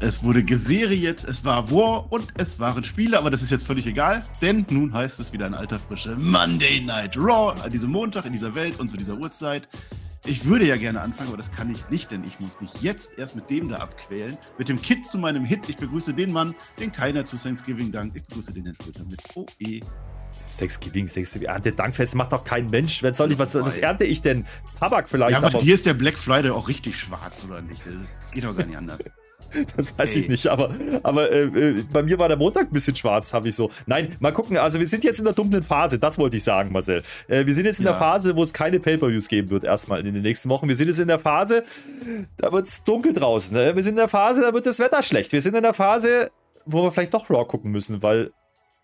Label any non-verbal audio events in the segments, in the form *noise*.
es wurde geseriert, es war War und es waren Spiele, aber das ist jetzt völlig egal, denn nun heißt es wieder ein alter Frische Monday Night Raw an diesem Montag in dieser Welt und zu dieser Uhrzeit. Ich würde ja gerne anfangen, aber das kann ich nicht, denn ich muss mich jetzt erst mit dem da abquälen. Mit dem Kit zu meinem Hit. Ich begrüße den Mann, den keiner zu Thanksgiving dankt. Ich begrüße den Herrn Schröter mit OE. Thanksgiving, Thanksgiving, Erntedankfest macht doch kein Mensch. Wer soll ich, was, was ernte ich denn? Tabak vielleicht. Ja, aber, aber hier ist der Black Friday auch richtig schwarz, oder nicht? Das geht doch gar nicht anders. *laughs* Das weiß Ey. ich nicht, aber, aber äh, äh, bei mir war der Montag ein bisschen schwarz, habe ich so. Nein, mal gucken. Also, wir sind jetzt in der dunklen Phase, das wollte ich sagen, Marcel. Äh, wir sind jetzt in ja. der Phase, wo es keine Pay-Per-Views geben wird, erstmal in den nächsten Wochen. Wir sind jetzt in der Phase, da wird es dunkel draußen. Ne? Wir sind in der Phase, da wird das Wetter schlecht. Wir sind in der Phase, wo wir vielleicht doch Raw gucken müssen, weil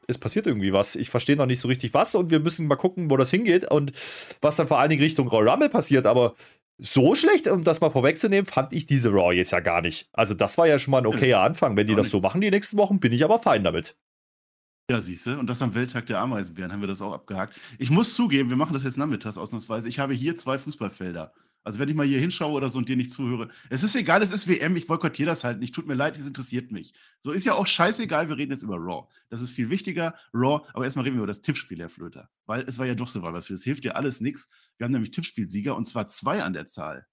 es passiert irgendwie was. Ich verstehe noch nicht so richtig was und wir müssen mal gucken, wo das hingeht und was dann vor allen Dingen Richtung Royal Rumble passiert. Aber so schlecht, um das mal vorwegzunehmen, fand ich diese Raw jetzt ja gar nicht. Also das war ja schon mal ein okayer Anfang. Wenn die das so machen die nächsten Wochen, bin ich aber fein damit. Ja, siehst du, und das am Welttag der Ameisenbären haben wir das auch abgehakt. Ich muss zugeben, wir machen das jetzt nachmittags ausnahmsweise. Ich habe hier zwei Fußballfelder. Also wenn ich mal hier hinschaue oder so und dir nicht zuhöre, es ist egal, es ist WM, ich boykottiere das halt nicht. Tut mir leid, das interessiert mich. So ist ja auch scheißegal, wir reden jetzt über Raw. Das ist viel wichtiger, Raw, aber erstmal reden wir über das Tippspiel, Herr Flöter. Weil es war ja doch so was. Das hilft dir alles nichts. Wir haben nämlich Tippspielsieger und zwar zwei an der Zahl.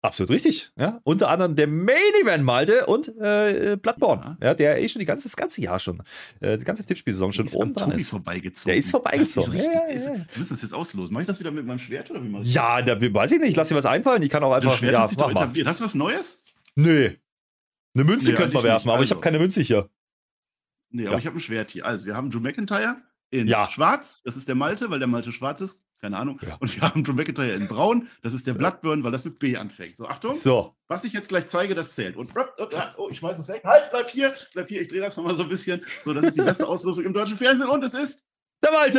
Absolut richtig. Ja, unter anderem der Main Event Malte und äh, Bloodborne, ja. ja. der eh schon die ganze, das ganze Jahr schon, äh, die ganze Tippspielsaison schon oben dran ist. vorbeigezogen. Der ist vorbeigezogen. Ist ja, ja. Wir müssen das jetzt auslosen. Mache ich das wieder mit meinem Schwert oder wie man Ja, da, weiß ich nicht. Lass dir was einfallen. Ich kann auch einfach. Das Schwert ja, hat sich doch etabliert. Hast du was Neues? Nö. Eine Münze nee, könnte man werfen, aber also. ich habe keine Münze hier. Nee, aber ich habe ein Schwert hier. Also, wir haben Drew McIntyre in schwarz. Das ist der Malte, weil der Malte schwarz ist. Keine Ahnung. Ja. Und wir haben Drew McIntyre in Braun. Das ist der Bloodburn, weil das mit B anfängt. So, Achtung. So. Was ich jetzt gleich zeige, das zählt. Und oh, ich weiß es weg. Halt, bleib hier, bleib hier. Ich drehe das nochmal so ein bisschen. So, das ist die beste Ausrüstung im deutschen Fernsehen. Und es ist. Der Malte!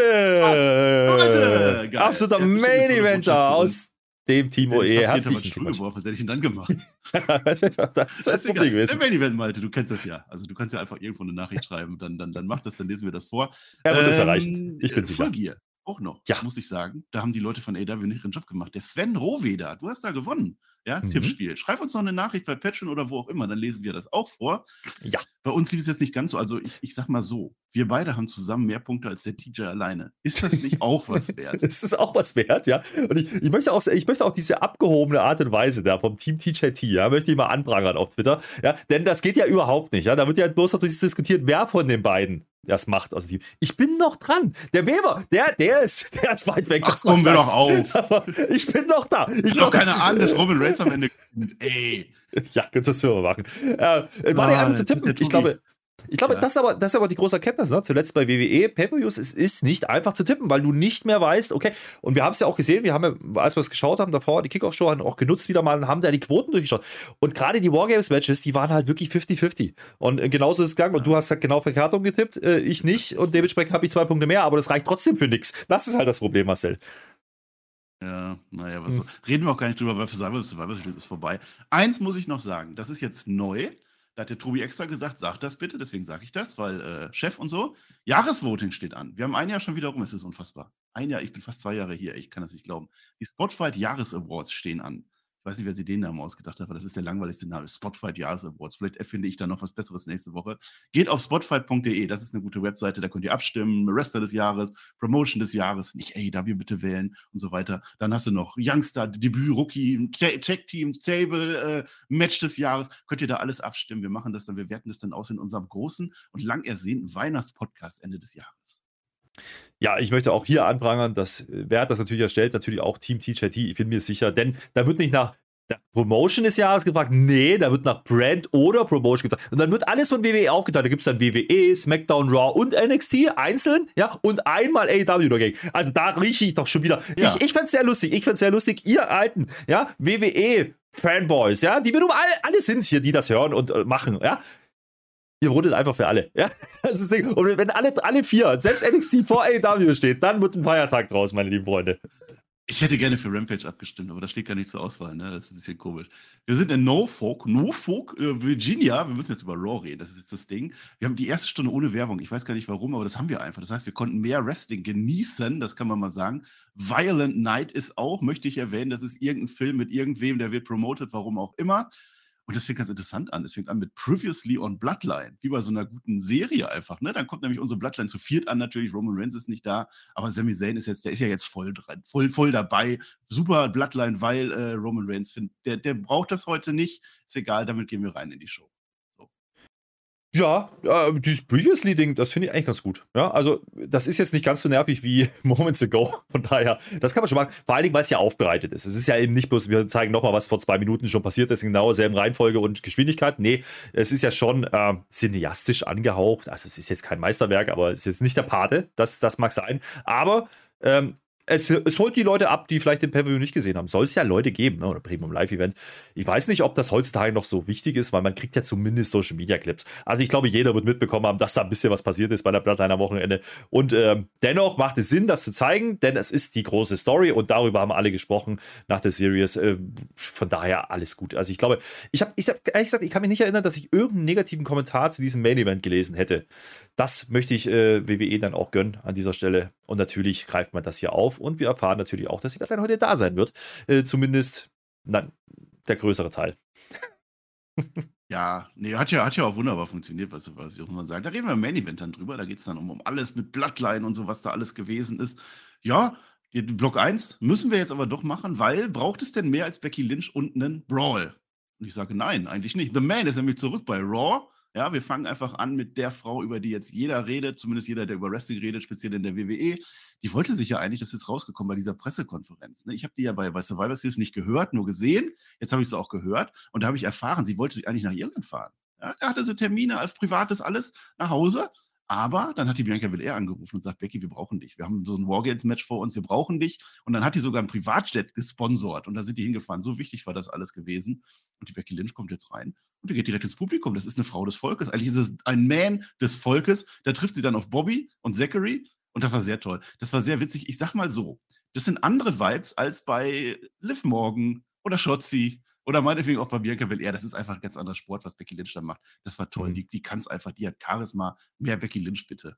Malte! Absoluter Main Eventer aus dem Timo E. Herzlichen Glückwunsch. Was hätte ich denn dann gemacht? *laughs* das ist das, *laughs* das Problem gewesen. Der Main Event, Malte, du kennst das ja. Also du kannst ja einfach irgendwo eine Nachricht schreiben, dann, dann, dann mach das, dann lesen wir das vor. Er wird ähm, es erreichen. Ich bin sicher. Vollgier auch noch, ja. muss ich sagen. Da haben die Leute von AW nicht ihren Job gemacht. Der Sven Rohweder, du hast da gewonnen. Ja, mhm. Tippspiel. Schreib uns noch eine Nachricht bei Patreon oder wo auch immer, dann lesen wir das auch vor. Ja. Bei uns lief es jetzt nicht ganz so. Also ich, ich sag mal so, wir beide haben zusammen mehr Punkte als der TJ alleine. Ist das nicht auch was *laughs* wert? ist das auch was wert, ja. Und ich, ich, möchte auch, ich möchte auch diese abgehobene Art und Weise da vom Team TJT, ja, möchte ich mal anprangern auf Twitter. Ja, denn das geht ja überhaupt nicht. Ja. Da wird ja bloß noch diskutiert, wer von den beiden das macht aus dem Ich bin noch dran. Der Weber, der, der ist, *laughs* der ist weit weg. Ach, kommen wir doch auf. *laughs* Aber ich bin noch da. Ich habe keine Ahnung, dass Roman Reigns am Ende. Ey. *laughs* Ja, kannst du das wir machen. Äh, war ah, der zu tippen? Ich glaube, ich glaube, ja. das, ist aber, das ist aber die große Erkenntnis, ne? zuletzt bei WWE, Pay-Per-Views, es ist nicht einfach zu tippen, weil du nicht mehr weißt, okay, und wir haben es ja auch gesehen, wir haben ja, als wir es geschaut haben, davor, die Kickoff-Show haben auch genutzt wieder mal und haben da die Quoten durchgeschaut. Und gerade die Wargames-Matches, die waren halt wirklich 50-50. Und äh, genauso ist es gegangen. Und du hast halt genau Verkartung getippt, äh, ich nicht. Und dementsprechend habe ich zwei Punkte mehr, aber das reicht trotzdem für nichts. Das ist halt das Problem, Marcel. Ja, naja, was hm. so. Reden wir auch gar nicht drüber, weil für Survivor Survivor ist vorbei. Eins muss ich noch sagen, das ist jetzt neu. Da hat der Tobi extra gesagt, sag das bitte, deswegen sage ich das, weil äh, Chef und so. Jahresvoting steht an. Wir haben ein Jahr schon wieder rum, es ist unfassbar. Ein Jahr, ich bin fast zwei Jahre hier, ich kann das nicht glauben. Die Spotify Jahresawards stehen an. Ich weiß nicht, wer sich den Namen ausgedacht hat, aber das ist der langweiligste Name. Spotify Jahres Awards. Vielleicht erfinde ich da noch was Besseres nächste Woche. Geht auf spotify.de, das ist eine gute Webseite, da könnt ihr abstimmen. Wrestler des Jahres, Promotion des Jahres, nicht AEW bitte wählen und so weiter. Dann hast du noch Youngster, Debüt, Rookie, Tech Team, Table, äh, Match des Jahres. Könnt ihr da alles abstimmen. Wir machen das dann, wir werten das dann aus in unserem großen und lang ersehnten Weihnachtspodcast Ende des Jahres. Ja, ich möchte auch hier anprangern, dass wer hat das natürlich erstellt, natürlich auch Team TJT, ich bin mir sicher, denn da wird nicht nach der Promotion des Jahres gefragt, nee, da wird nach Brand oder Promotion gefragt. Und dann wird alles von WWE aufgeteilt. Da gibt es dann WWE, SmackDown, Raw und NXT einzeln, ja, und einmal AEW dagegen. Also da rieche ich doch schon wieder. Ja. Ich, ich fände es sehr lustig, ich fände es sehr lustig, ihr alten, ja, WWE, Fanboys, ja, die wir nun alle, alle sind hier, die das hören und äh, machen, ja. Ihr votet einfach für alle. Ja? *laughs* Das ist Und wenn alle, alle vier, selbst NXT vor AEW steht, dann wird ein Feiertag draus, meine lieben Freunde. Ich hätte gerne für Rampage abgestimmt, aber das steht gar nicht zur Auswahl, ne? Das ist ein bisschen komisch. Wir sind in Norfolk, Norfolk, äh, Virginia. Wir müssen jetzt über Raw reden, das ist jetzt das Ding. Wir haben die erste Stunde ohne Werbung. Ich weiß gar nicht warum, aber das haben wir einfach. Das heißt, wir konnten mehr Wrestling genießen, das kann man mal sagen. Violent Night ist auch, möchte ich erwähnen, das ist irgendein Film mit irgendwem, der wird promoted, warum auch immer. Und das fängt ganz interessant an. Es fängt an mit Previously on Bloodline, wie bei so einer guten Serie einfach. Ne? Dann kommt nämlich unsere Bloodline zu viert an, natürlich. Roman Reigns ist nicht da, aber Sami Zayn ist jetzt, der ist ja jetzt voll dran, voll, voll dabei. Super Bloodline, weil äh, Roman Reigns, find, der, der braucht das heute nicht. Ist egal, damit gehen wir rein in die Show. Ja, äh, dieses Previously-Ding, das finde ich eigentlich ganz gut. Ja, also, das ist jetzt nicht ganz so nervig wie *laughs* Moments Ago. Von daher, das kann man schon machen. Vor allen Dingen, weil es ja aufbereitet ist. Es ist ja eben nicht bloß, wir zeigen nochmal, was vor zwei Minuten schon passiert ist, in genau derselben Reihenfolge und Geschwindigkeit. Nee, es ist ja schon äh, cineastisch angehaucht. Also, es ist jetzt kein Meisterwerk, aber es ist jetzt nicht der Pate. Das, das mag sein. Aber ähm, es, es holt die Leute ab, die vielleicht den Pay-Per-View nicht gesehen haben. Soll es ja Leute geben, ne? oder Premium Live-Event. Ich weiß nicht, ob das heutzutage noch so wichtig ist, weil man kriegt ja zumindest Social Media Clips. Also ich glaube, jeder wird mitbekommen haben, dass da ein bisschen was passiert ist bei der Bloodline am Wochenende. Und ähm, dennoch macht es Sinn, das zu zeigen, denn es ist die große Story und darüber haben alle gesprochen nach der Series. Äh, von daher alles gut. Also ich glaube, ich habe ich hab, ehrlich gesagt, ich kann mich nicht erinnern, dass ich irgendeinen negativen Kommentar zu diesem Main-Event gelesen hätte. Das möchte ich äh, WWE dann auch gönnen an dieser Stelle. Und natürlich greift man das hier auf und wir erfahren natürlich auch, dass die Deadline heute da sein wird. Äh, zumindest, nein, der größere Teil. Ja, nee, hat ja, hat ja auch wunderbar funktioniert, was, was ich mal sagen. Da reden wir im Main Event dann drüber. Da geht es dann um, um alles mit Bloodline und so, was da alles gewesen ist. Ja, Block 1 müssen wir jetzt aber doch machen, weil braucht es denn mehr als Becky Lynch und einen Brawl? Und ich sage nein, eigentlich nicht. The Man ist nämlich zurück bei Raw ja, wir fangen einfach an mit der Frau, über die jetzt jeder redet, zumindest jeder, der über Wrestling redet, speziell in der WWE. Die wollte sich ja eigentlich, das ist jetzt rausgekommen bei dieser Pressekonferenz. Ne? Ich habe die ja bei, bei Survivor Series nicht gehört, nur gesehen. Jetzt habe ich sie auch gehört und da habe ich erfahren, sie wollte eigentlich nach Irland fahren. Ja, da hatte sie Termine als privates alles nach Hause aber dann hat die Bianca Belair angerufen und sagt, Becky, wir brauchen dich. Wir haben so ein Wargames-Match vor uns, wir brauchen dich. Und dann hat die sogar ein Privatjet gesponsert und da sind die hingefahren. So wichtig war das alles gewesen. Und die Becky Lynch kommt jetzt rein und die geht direkt ins Publikum. Das ist eine Frau des Volkes. Eigentlich ist es ein Man des Volkes. Da trifft sie dann auf Bobby und Zachary und das war sehr toll. Das war sehr witzig. Ich sag mal so, das sind andere Vibes als bei Liv Morgan oder Shotzi oder meinetwegen auch bei Bianca Belair. Das ist einfach ein ganz anderer Sport, was Becky Lynch da macht. Das war toll. Mhm. Die, die kann es einfach. Die hat Charisma. Mehr Becky Lynch, bitte.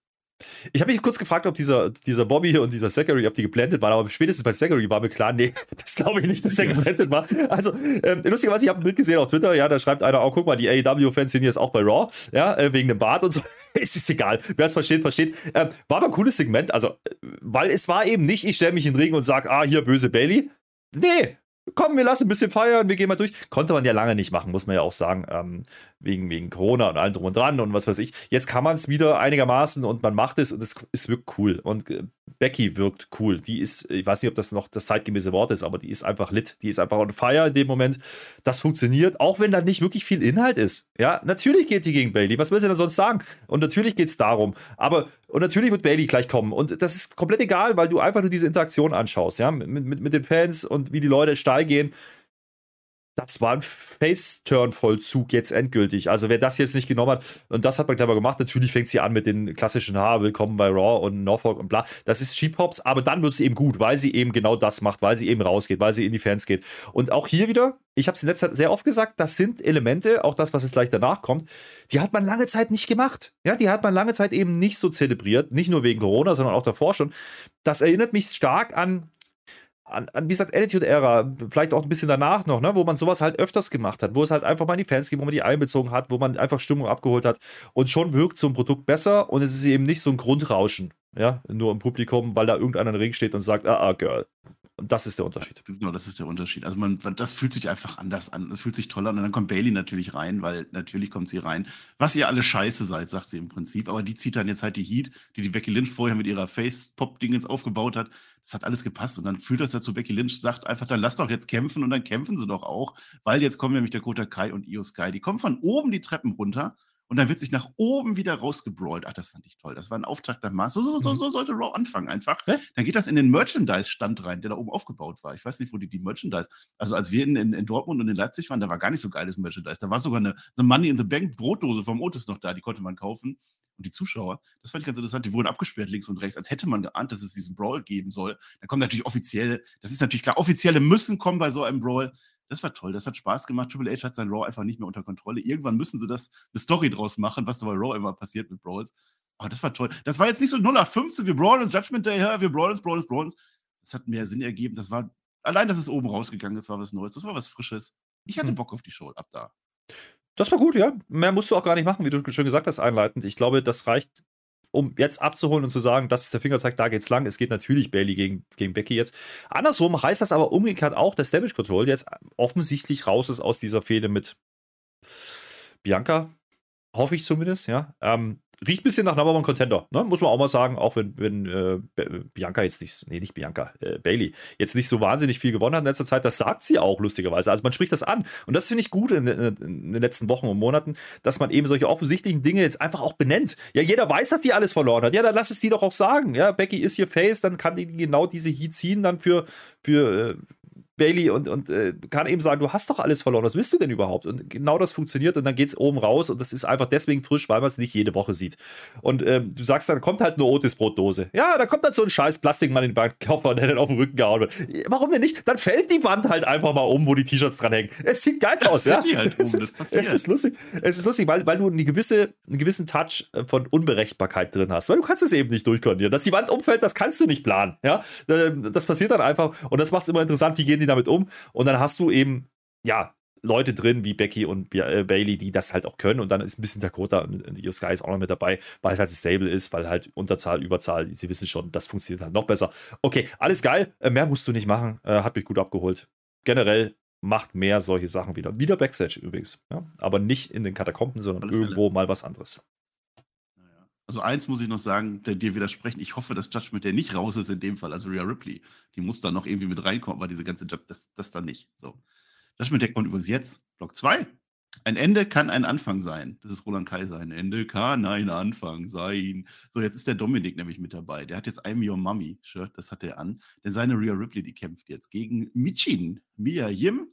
Ich habe mich kurz gefragt, ob dieser, dieser Bobby und dieser Zachary, ob die geblendet waren, aber spätestens bei Zachary war mir klar, nee, *laughs* das glaube ich nicht, dass der geblendet war. Also, ähm, lustigerweise, ich habe ein Bild gesehen auf Twitter, ja, da schreibt einer, oh, guck mal, die AEW-Fans sind jetzt auch bei Raw, ja, äh, wegen dem Bart und so. *laughs* es ist egal, wer es versteht, versteht. Ähm, war aber ein cooles Segment, also, äh, weil es war eben nicht, ich stelle mich in den Ring und sage, ah, hier, böse Bailey. Nee, komm, wir lassen ein bisschen feiern, wir gehen mal durch. Konnte man ja lange nicht machen, muss man ja auch sagen, ähm, wegen, wegen Corona und allem drum und dran und was weiß ich. Jetzt kann man es wieder einigermaßen und man macht es und es, es wirkt cool. Und äh, Becky wirkt cool. Die ist, ich weiß nicht, ob das noch das zeitgemäße Wort ist, aber die ist einfach lit. Die ist einfach on fire in dem Moment. Das funktioniert, auch wenn da nicht wirklich viel Inhalt ist. Ja, natürlich geht die gegen Bailey. Was will sie denn sonst sagen? Und natürlich geht es darum. Aber, und natürlich wird Bailey gleich kommen. Und das ist komplett egal, weil du einfach nur diese Interaktion anschaust, ja, mit, mit, mit den Fans und wie die Leute steil gehen das war ein Face-Turn-Vollzug jetzt endgültig. Also wer das jetzt nicht genommen hat, und das hat man clever gemacht, natürlich fängt sie an mit den klassischen Ha, willkommen bei Raw und Norfolk und bla. Das ist Cheap Hops, aber dann wird sie eben gut, weil sie eben genau das macht, weil sie eben rausgeht, weil sie in die Fans geht. Und auch hier wieder, ich habe es in letzter Zeit sehr oft gesagt, das sind Elemente, auch das, was jetzt gleich danach kommt, die hat man lange Zeit nicht gemacht. Ja, die hat man lange Zeit eben nicht so zelebriert, nicht nur wegen Corona, sondern auch davor schon. Das erinnert mich stark an an, an, wie gesagt, Attitude-Ära, vielleicht auch ein bisschen danach noch, ne, wo man sowas halt öfters gemacht hat, wo es halt einfach mal in die Fans geht, wo man die einbezogen hat, wo man einfach Stimmung abgeholt hat und schon wirkt so ein Produkt besser und es ist eben nicht so ein Grundrauschen, ja, nur im Publikum, weil da irgendeiner im Ring steht und sagt, ah, ah, Girl. Und das ist der Unterschied. Genau, das ist der Unterschied. Also man, das fühlt sich einfach anders an. Das fühlt sich toll an. Und dann kommt Bailey natürlich rein, weil natürlich kommt sie rein. Was ihr alle scheiße seid, sagt sie im Prinzip. Aber die zieht dann jetzt halt die Heat, die die Becky Lynch vorher mit ihrer Face-Pop-Dingens aufgebaut hat. Das hat alles gepasst. Und dann fühlt das dazu, Becky Lynch sagt einfach, dann lass doch jetzt kämpfen. Und dann kämpfen sie doch auch, weil jetzt kommen nämlich der Kota Kai und Io Sky. Die kommen von oben die Treppen runter und dann wird sich nach oben wieder rausgebrawlt. Ach, das fand ich toll. Das war ein Auftakt nach Maß. So, so, so, mhm. so sollte Raw anfangen einfach. Hä? Dann geht das in den Merchandise-Stand rein, der da oben aufgebaut war. Ich weiß nicht, wo die, die Merchandise. Also, als wir in, in, in, Dortmund und in Leipzig waren, da war gar nicht so geiles Merchandise. Da war sogar eine, eine Money in the Bank Brotdose vom Otis noch da, die konnte man kaufen. Und die Zuschauer, das fand ich ganz interessant, die wurden abgesperrt links und rechts, als hätte man geahnt, dass es diesen Brawl geben soll. Da kommen natürlich offizielle, das ist natürlich klar, offizielle müssen kommen bei so einem Brawl. Das war toll, das hat Spaß gemacht. Triple H hat sein Raw einfach nicht mehr unter Kontrolle. Irgendwann müssen sie das eine Story draus machen, was so bei Raw immer passiert mit Brawls. Aber das war toll. Das war jetzt nicht so 0815, wir brawlen uns Judgment Day, ja, wir brawlen uns, brawlen uns, brawlen uns. Das hat mehr Sinn ergeben. Das war, allein, dass es oben rausgegangen ist, war was Neues. Das war was Frisches. Ich hatte hm. Bock auf die Show ab da. Das war gut, ja. Mehr musst du auch gar nicht machen, wie du schon gesagt hast, einleitend. Ich glaube, das reicht, um jetzt abzuholen und zu sagen, das ist der Fingerzeig, da geht's lang. Es geht natürlich Bailey gegen, gegen Becky jetzt. Andersrum heißt das aber umgekehrt auch, dass Damage Control jetzt offensichtlich raus ist aus dieser Fehde mit Bianca. Hoffe ich zumindest, ja. Ähm, riecht ein bisschen nach Number One Contender, ne? muss man auch mal sagen, auch wenn, wenn äh, Bianca jetzt nicht, nee, nicht Bianca, äh, Bailey, jetzt nicht so wahnsinnig viel gewonnen hat in letzter Zeit, das sagt sie auch lustigerweise. Also man spricht das an. Und das finde ich gut in, in, in, den letzten Wochen und Monaten, dass man eben solche offensichtlichen Dinge jetzt einfach auch benennt. Ja, jeder weiß, dass die alles verloren hat. Ja, dann lass es die doch auch sagen. Ja, Becky ist hier Face, dann kann die genau diese Heat ziehen, dann für, für, äh, Bailey und, und äh, kann eben sagen, du hast doch alles verloren, was willst du denn überhaupt? Und genau das funktioniert und dann geht es oben raus und das ist einfach deswegen frisch, weil man es nicht jede Woche sieht. Und ähm, du sagst, dann kommt halt eine Otis Brotdose. Ja, da kommt dann so ein scheiß Plastikmann in den Bankkoffer, der dann auf den Rücken gehauen wird. Warum denn nicht? Dann fällt die Wand halt einfach mal um, wo die T-Shirts dran hängen. Es sieht geil aus, ja. Halt um, es, ist, es, ist, lustig. Es ist lustig, weil, weil du eine gewisse, einen gewissen Touch äh, von Unberechtbarkeit drin hast. Weil du kannst es eben nicht durchkoordinieren. Dass die Wand umfällt, das kannst du nicht planen. Ja, ähm, das passiert dann einfach und das macht es immer interessant, wie gehen die damit um. Und dann hast du eben, ja, Leute drin wie Becky und äh, Bailey, die das halt auch können. Und dann ist ein bisschen Dakota und Io Sky ist auch noch mit dabei, weil es halt stable ist, weil halt Unterzahl, Überzahl, sie wissen schon, das funktioniert halt noch besser. Okay, alles geil, äh, mehr musst du nicht machen, äh, hat mich gut abgeholt. Generell macht mehr solche Sachen wieder. Wieder Backstage übrigens, ja? aber nicht in den Katakomben, sondern irgendwo mal was anderes. Also eins muss ich noch sagen, der dir widersprechen. Ich hoffe, dass Judgment der nicht raus ist in dem Fall, also Rhea Ripley. Die muss da noch irgendwie mit reinkommen, aber diese ganze Judge, das, das dann nicht. So. Judgment der kommt übrigens jetzt. Block 2. Ein Ende kann ein Anfang sein. Das ist Roland Kaiser. Ein Ende kann ein Anfang sein. So, jetzt ist der Dominik nämlich mit dabei. Der hat jetzt I'm Your Mummy Shirt, das hat er an. Denn seine Rhea Ripley, die kämpft jetzt gegen Michin, Mia Yim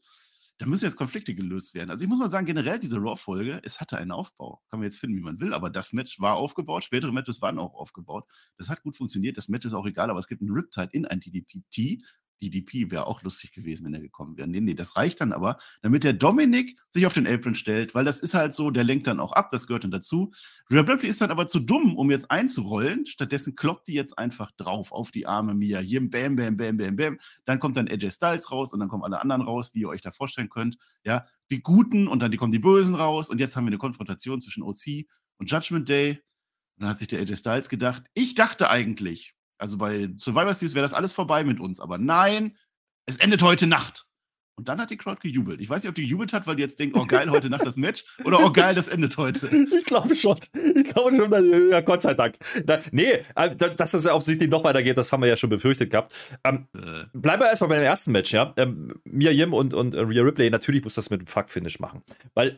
da müssen jetzt Konflikte gelöst werden. Also ich muss mal sagen, generell diese Raw-Folge, es hatte einen Aufbau. Kann man jetzt finden, wie man will, aber das Match war aufgebaut, spätere Matches waren auch aufgebaut. Das hat gut funktioniert, das Match ist auch egal, aber es gibt einen Riptide in ein DDPT DDP wäre auch lustig gewesen, wenn er gekommen wäre. Nee, nee, das reicht dann aber, damit der Dominik sich auf den Apron stellt, weil das ist halt so, der lenkt dann auch ab, das gehört dann dazu. Rhea Ripley ist dann aber zu dumm, um jetzt einzurollen. Stattdessen kloppt die jetzt einfach drauf auf die Arme Mia. Hier, bam, bam, bam, bam, bam. Dann kommt dann AJ Styles raus und dann kommen alle anderen raus, die ihr euch da vorstellen könnt. Ja, die Guten und dann die kommen die Bösen raus und jetzt haben wir eine Konfrontation zwischen OC und Judgment Day. Und dann hat sich der AJ Styles gedacht, ich dachte eigentlich, also bei Survivor Series wäre das alles vorbei mit uns. Aber nein, es endet heute Nacht. Und dann hat die Crowd gejubelt. Ich weiß nicht, ob die gejubelt hat, weil die jetzt denkt, oh geil, heute Nacht das Match oder oh geil, das endet heute. *laughs* Ich glaube schon. Ich glaube schon, ja, Gott sei Dank. Da, nee, äh, dass das offensichtlich noch weitergeht, das haben wir ja schon befürchtet gehabt. Ähm, äh. Bleiben wir erstmal bei dem ersten Match, ja. Ähm, Mia Yim und, und Rhea Ripley, natürlich muss das mit einem Fuck-Finish machen. Weil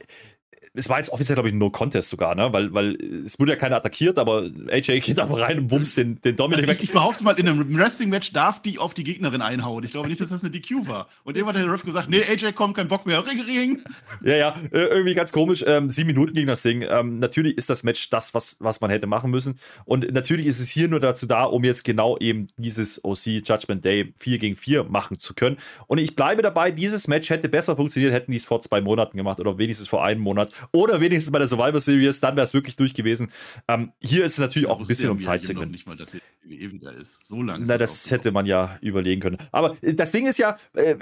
es war jetzt offiziell, glaube ich, nur Contest sogar, ne? Weil, weil es wurde ja keiner attackiert, aber AJ geht aber rein und bumst den, den Dominik also weg. Ich, behaupte mal, in einem Wrestling-Match darf die auf die Gegnerin einhauen. Ich glaube nicht, dass das eine DQ war. Und irgendwann hat der Ref gesagt, nee, AJ kommt, kein Bock mehr. Ring, ring. Ja, ja, äh, irgendwie ganz komisch. Ähm, sieben Minuten ging das Ding. Ähm, natürlich ist das Match das, was, was man hätte machen müssen. Und natürlich ist es hier nur dazu da, um jetzt genau eben dieses OC Judgment Day 4 gegen 4 machen zu können. Und ich bleibe dabei, dieses Match hätte besser funktioniert, hätten die es vor zwei Monaten gemacht oder wenigstens vor einem Monat. Oder wenigstens bei der Survivor Series, dann wäre es wirklich durch gewesen. Ähm, hier ist es natürlich auch ein bisschen um Zeitsegment. nicht mal, dass er wieder ist. So lange. Na, das hätte man ja überlegen können. Aber äh, das Ding ist ja, äh,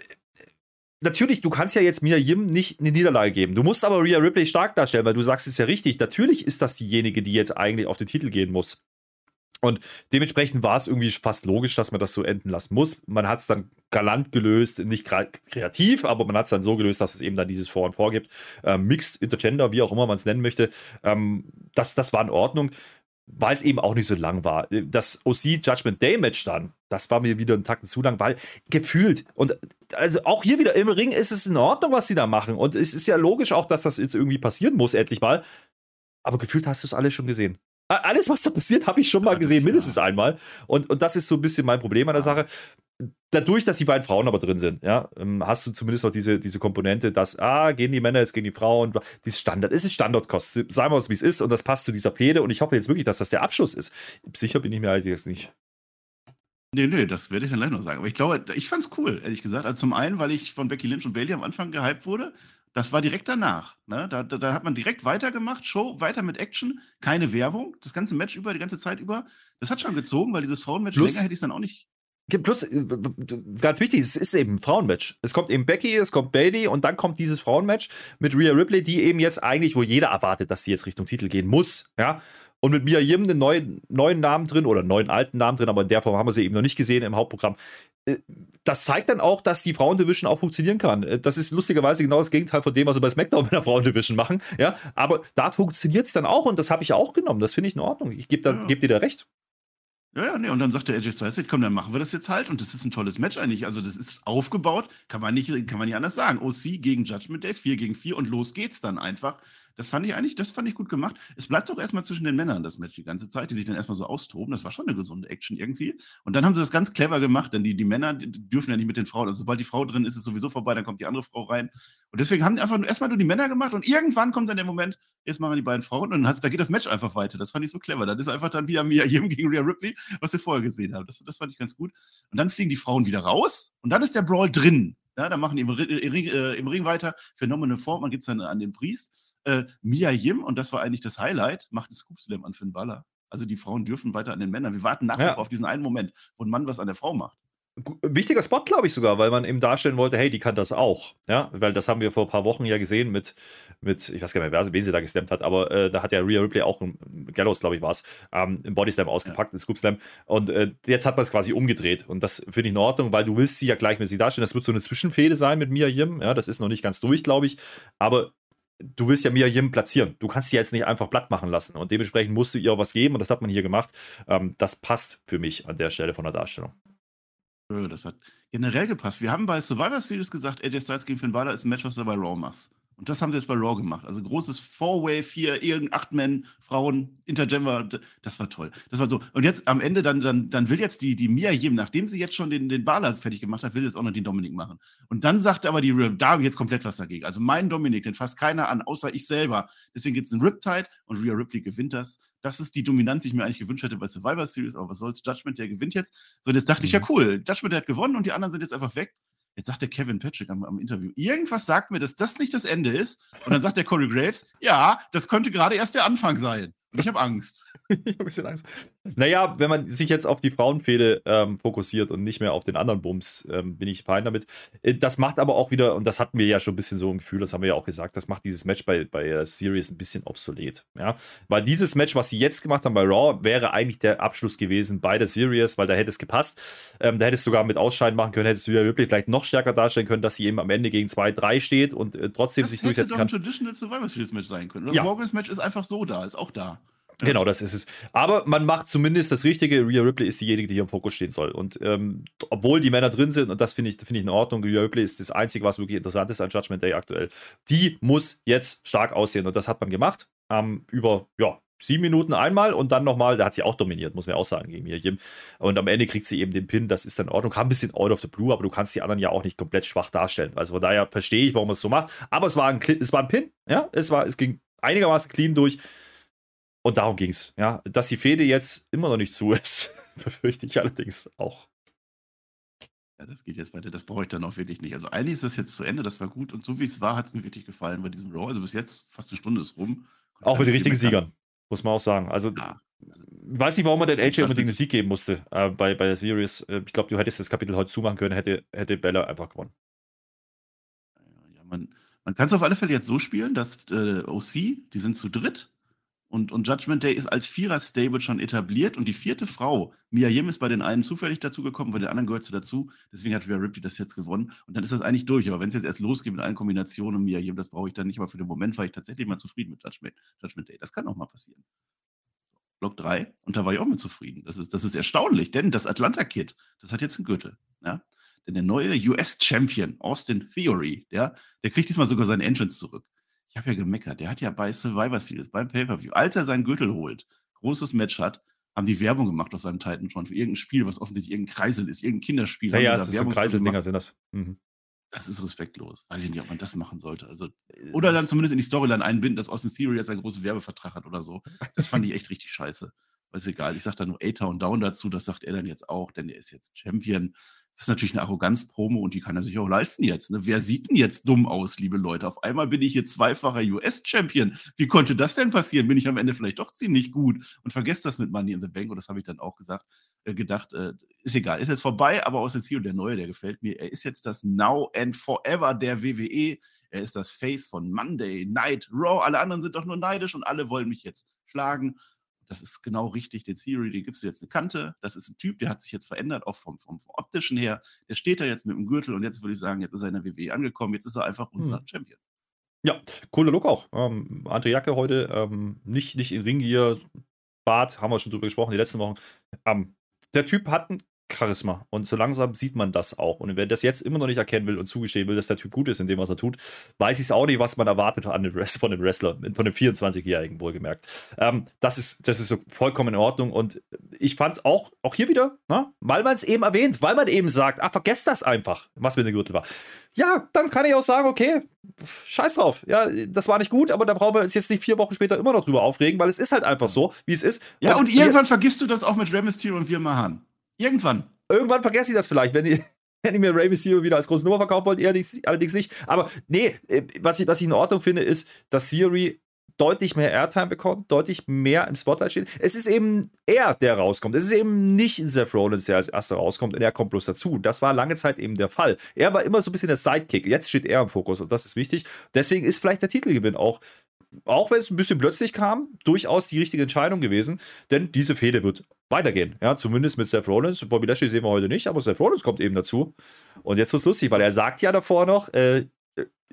natürlich, du kannst ja jetzt Mia Yim nicht eine Niederlage geben. Du musst aber Rhea Ripley stark darstellen, weil du sagst es ja richtig. Natürlich ist das diejenige, die jetzt eigentlich auf den Titel gehen muss. Und dementsprechend war es irgendwie fast logisch, dass man das so enden lassen muss. Man hat es dann galant gelöst, nicht kreativ, aber man hat es dann so gelöst, dass es eben dann dieses Vor und Vor gibt. Ähm, Mixed Intergender, wie auch immer man es nennen möchte. Ähm, das, das war in Ordnung, weil es eben auch nicht so lang war. Das OC Judgment Day Match dann, das war mir wieder ein Tacken zu lang, weil gefühlt und also auch hier wieder im Ring ist es in Ordnung, was sie da machen. Und es ist ja logisch auch, dass das jetzt irgendwie passieren muss, endlich mal. Aber gefühlt hast du es alles schon gesehen. Alles, was da passiert, habe ich schon mal gesehen, mindestens einmal. Und, und das ist so ein bisschen mein Problem an der Sache. dadurch, dass die beiden Frauen aber drin sind, ja, ähm, hast du zumindest auch diese, diese Komponente, dass, ah, gehen die Männer jetzt gegen die Frauen, dieses Standard, es ist Standardkost, sagen wir es, wie es ist und das passt zu dieser Fehde und ich hoffe jetzt wirklich, dass das der Abschluss ist. Sicher bin ich mir halt jetzt nicht. Nee, nee, das werde ich dann gleich noch sagen. Aber ich glaube, ich fand es cool, ehrlich gesagt. Also zum einen, weil ich von Becky Lynch und Bailey am Anfang gehypt wurde. Das war direkt danach. Ne? Da, da, da, hat man direkt weitergemacht, Show, weiter mit Action, keine Werbung, das ganze Match über, die ganze Zeit über. Das hat schon gezogen, weil dieses Frauenmatch länger hätte ich es dann auch nicht Plus, äh, ganz wichtig, es ist eben ein Frauenmatch. Es kommt eben Becky, es kommt Bailey und dann kommt dieses Frauenmatch mit Rhea Ripley, die eben jetzt eigentlich, wo jeder erwartet, dass die jetzt Richtung Titel gehen muss, ja. Und mit Mia Yim einen neuen, neuen Namen drin oder einen neuen alten Namen drin, aber in der Form haben wir sie eben noch nicht gesehen im Hauptprogramm. Äh, das zeigt dann auch, dass die Frauendivision auch funktionieren kann. Äh, das ist lustigerweise genau das Gegenteil von dem, was sie bei SmackDown mit der Frauendivision machen. Ja, aber da funktioniert es dann auch und das habe ich auch genommen. Das finde ich in Ordnung. Ich gebe ja. geb dir da recht. Ja, ja, nee, und dann sagt der AJ Styles, komm, dann machen wir das jetzt halt. Und das ist ein tolles Match eigentlich. Also, das ist aufgebaut, kann man nicht, kann man nicht anders sagen. OC gegen Judgment Day, 4 gegen 4 und los geht's dann einfach. Das fand ich eigentlich, das fand ich gut gemacht. Es bleibt doch erstmal zwischen den Männern das Match die ganze Zeit, die sich dann erstmal so austoben. Das war schon eine gesunde Action irgendwie. Und dann haben sie das ganz clever gemacht, denn die, die Männer die dürfen ja nicht mit den Frauen. Also sobald die Frau drin ist, ist es sowieso vorbei, dann kommt die andere Frau rein. Und deswegen haben die einfach erstmal nur die Männer gemacht und irgendwann kommt dann der Moment, jetzt machen die beiden Frauen und dann da geht das Match einfach weiter. Das fand ich so clever. Dann ist einfach dann wieder Mia Yim gegen Rhea Ripley, was wir vorher gesehen haben. Das, das fand ich ganz gut. Und dann fliegen die Frauen wieder raus und dann ist der Brawl drin. Ja, dann machen die im, Ring, äh, im Ring weiter. Phänomene Form, man gibt es dann an den Priest. Äh, Mia Yim, und das war eigentlich das Highlight, macht einen Scoop Slam an Finn Balor. Also die Frauen dürfen weiter an den Männern. Wir warten nach wie ja. vor auf diesen einen Moment, wo ein Mann was an der Frau macht. Wichtiger Spot, glaube ich sogar, weil man eben darstellen wollte, hey, die kann das auch. Ja, weil das haben wir vor ein paar Wochen ja gesehen mit, mit ich weiß gar nicht mehr, wen sie da gestemmt hat, aber äh, da hat ja Rhea Ripley auch, Gallows, glaube ich, war es, ähm, im Bodyslam ausgepackt, ja. im Scoop Slam. Und äh, jetzt hat man es quasi umgedreht. Und das finde ich in Ordnung, weil du willst sie ja gleich mit sie darstellen. Das wird so eine Zwischenfehde sein mit Mia Yim. Ja, das ist noch nicht ganz durch, glaube ich. Aber du willst ja Mia Yim platzieren. Du kannst sie jetzt nicht einfach platt machen lassen. Und dementsprechend musst du ihr was geben. Und das hat man hier gemacht. Ähm, das passt für mich an der Stelle von der Darstellung. Das hat generell gepasst. Wir haben bei Survivor Series gesagt, AJ Styles gegen Finn Balor ist ein Match, was er bei Raw macht. Und das haben sie jetzt bei Raw gemacht. Also großes Four-Way, vier, irgend acht Men, Frauen, Intergender, das war toll. Das war so. Und jetzt am Ende, dann, dann, dann will jetzt die, die Mia Yim, nachdem sie jetzt schon den, den Balor fertig gemacht hat, will sie jetzt auch noch den Dominik machen. Und dann sagt aber die Rip, da habe ich jetzt komplett was dagegen. Also meinen Dominik, den fasst keiner an, außer ich selber. Deswegen gibt es einen Riptide und Rhea Ripley gewinnt das. Das ist die Dominanz, die ich mir eigentlich gewünscht hätte bei Survivor Series, aber was soll's, Judgment, der gewinnt jetzt. So, und jetzt dachte mhm. ich, ja mhm. cool, Judgment, der hat gewonnen und die anderen sind jetzt einfach weg. Jetzt sagt der Kevin Patrick am, am, Interview, irgendwas sagt mir, dass das nicht das Ende ist. Und dann sagt der Corey Graves, ja, das könnte gerade erst der Anfang sein. Ich habe Angst. *laughs* ich habe ein bisschen Angst. Naja, wenn man sich jetzt auf die Frauenfehde ähm, fokussiert und nicht mehr auf den anderen Bums, ähm, bin ich fein damit. Äh, das macht aber auch wieder, und das hatten wir ja schon ein bisschen so ein Gefühl, das haben wir ja auch gesagt, das macht dieses Match bei, bei äh, Series ein bisschen obsolet. Ja? Weil dieses Match, was sie jetzt gemacht haben bei Raw, wäre eigentlich der Abschluss gewesen bei der Series, weil da hätte es gepasst. Ähm, da hätte es sogar mit Ausscheiden machen können, hätte es wieder wirklich vielleicht noch stärker darstellen können, dass sie eben am Ende gegen 2-3 steht und äh, trotzdem das sich durchsetzen kann. Das hätte doch ein Traditional Survivor Series Match sein können. Das ja. Morgans Match ist einfach so da, ist auch da. Genau, das ist es. Aber man macht zumindest das Richtige. Rhea Ripley ist diejenige, die hier im Fokus stehen soll. Und ähm, obwohl die Männer drin sind, und das finde ich, find ich in Ordnung, Rhea Ripley ist das Einzige, was wirklich interessant ist an Judgment Day aktuell. Die muss jetzt stark aussehen. Und das hat man gemacht. Ähm, über, ja, sieben Minuten einmal und dann nochmal, da hat sie auch dominiert, muss man auch sagen, gegen Miriam. Und am Ende kriegt sie eben den Pin, das ist dann in Ordnung. Kam ein bisschen out of the blue, aber du kannst die anderen ja auch nicht komplett schwach darstellen. Also von daher verstehe ich, warum man es so macht. Aber es war ein, es war ein Pin, ja, es, war, es ging einigermaßen clean durch. Und darum ging es. Ja. Dass die Fehde jetzt immer noch nicht zu ist, *laughs* befürchte ich allerdings auch. Ja, das geht jetzt weiter. Das brauche ich dann auch wirklich nicht. Also eigentlich ist das jetzt zu Ende, das war gut. Und so wie es war, hat es mir wirklich gefallen bei diesem Raw. Also bis jetzt fast eine Stunde ist rum. Auch mit den richtigen Siegern, muss man auch sagen. Also ja. ich weiß nicht, warum man den AJ unbedingt einen Sieg geben musste äh, bei, bei der Series. Äh, ich glaube, du hättest das Kapitel heute zumachen können, hätte, hätte Bella einfach gewonnen. Ja, man, man kann es auf alle Fälle jetzt so spielen, dass äh, OC, die sind zu dritt und, und Judgment Day ist als Vierer-Stable schon etabliert und die vierte Frau, Mia Yim, ist bei den einen zufällig dazugekommen, bei den anderen gehört sie dazu. Deswegen hat Rhea Ripley das jetzt gewonnen. Und dann ist das eigentlich durch. Aber wenn es jetzt erst losgeht mit allen Kombinationen und Mia Yim, das brauche ich dann nicht. Aber für den Moment war ich tatsächlich mal zufrieden mit Judgment, Judgment Day. Das kann auch mal passieren. Block 3. Und da war ich auch mit zufrieden. Das ist, das ist erstaunlich, denn das Atlanta-Kit, das hat jetzt einen Gürtel. Ja? Denn der neue US-Champion, Austin Theory, der, der kriegt diesmal sogar seinen Entrance zurück. Ich habe ja gemeckert. Der hat ja bei Survivor Series, beim Pay-Per-View, als er seinen Gürtel holt, großes Match hat, haben die Werbung gemacht auf seinem Titan-Tron für irgendein Spiel, was offensichtlich irgendein Kreisel ist, irgendein Kinderspiel. Ja, ja, da das ist so Kreiseldinger sind das. Mhm. Das ist respektlos. Weiß ich nicht, ob man das machen sollte. Also, äh, oder dann zumindest in die Storyline einbinden, dass Austin Theory jetzt einen großen Werbevertrag hat oder so. Das fand ich echt richtig scheiße. Aber ist egal. Ich sage da nur A-Town Down dazu. Das sagt er dann jetzt auch, denn er ist jetzt Champion. Das ist natürlich eine Arroganz-Promo und die kann er sich auch leisten jetzt. Ne? Wer sieht denn jetzt dumm aus, liebe Leute? Auf einmal bin ich hier zweifacher US-Champion. Wie konnte das denn passieren? Bin ich am Ende vielleicht doch ziemlich gut und vergesst das mit Money in the Bank. Und das habe ich dann auch gesagt, äh, gedacht. Äh, ist egal, ist jetzt vorbei, aber aus Ziel der Neue, der gefällt mir. Er ist jetzt das Now and Forever der WWE. Er ist das Face von Monday, Night, Raw. Alle anderen sind doch nur neidisch und alle wollen mich jetzt schlagen das ist genau richtig, den Theory, den gibst du jetzt eine Kante. Das ist ein Typ, der hat sich jetzt verändert, auch vom, vom, vom optischen her. Der steht da jetzt mit dem Gürtel und jetzt würde ich sagen, jetzt ist er in der WWE angekommen, jetzt ist er einfach unser hm. Champion. Ja, cooler Look auch. Ähm, andere Jacke heute, ähm, nicht, nicht in Ring hier, Bart, haben wir schon drüber gesprochen, die letzten Wochen. Ähm, der Typ hat ein Charisma. Und so langsam sieht man das auch. Und wer das jetzt immer noch nicht erkennen will und zugestehen will, dass der Typ gut ist in dem, was er tut, weiß ich es auch nicht, was man erwartet an dem Rest, von dem Wrestler, von dem 24-Jährigen wohlgemerkt. Ähm, das, ist, das ist so vollkommen in Ordnung. Und ich fand es auch, auch hier wieder, na, ne, weil man es eben erwähnt, weil man eben sagt, ah, vergesst das einfach, was mit dem Gürtel war. Ja, dann kann ich auch sagen, okay, scheiß drauf. Ja, das war nicht gut, aber da brauchen wir uns jetzt nicht vier Wochen später immer noch drüber aufregen, weil es ist halt einfach so, wie es ist. Ja, und, und irgendwann vergisst du das auch mit Rey Mysterio und wir Mahan. Irgendwann. Irgendwann vergesse ich das vielleicht, wenn die, *laughs* wenn ich mir Ray Mysterio wieder als große Nummer verkaufen wollt, allerdings nicht. Aber nee, äh, was ich, was ich in Ordnung finde, ist, dass Siri deutlich mehr Airtime bekommt, deutlich mehr im Spotlight steht. Es ist eben er, der rauskommt. Es ist eben nicht Seth Rollins, der als erster rauskommt und er kommt bloß dazu. Das war lange Zeit eben der Fall. Er war immer so ein bisschen der Sidekick. Jetzt steht er im Fokus und das ist wichtig. Deswegen ist vielleicht der Titelgewinn auch auch wenn es ein bisschen plötzlich kam, durchaus die richtige Entscheidung gewesen, denn diese Fehde wird weitergehen. Ja, zumindest mit Seth Rollins. Bobby Lashley sehen wir heute nicht, aber Seth Rollins kommt eben dazu. Und jetzt wird es lustig, weil er sagt ja davor noch, äh,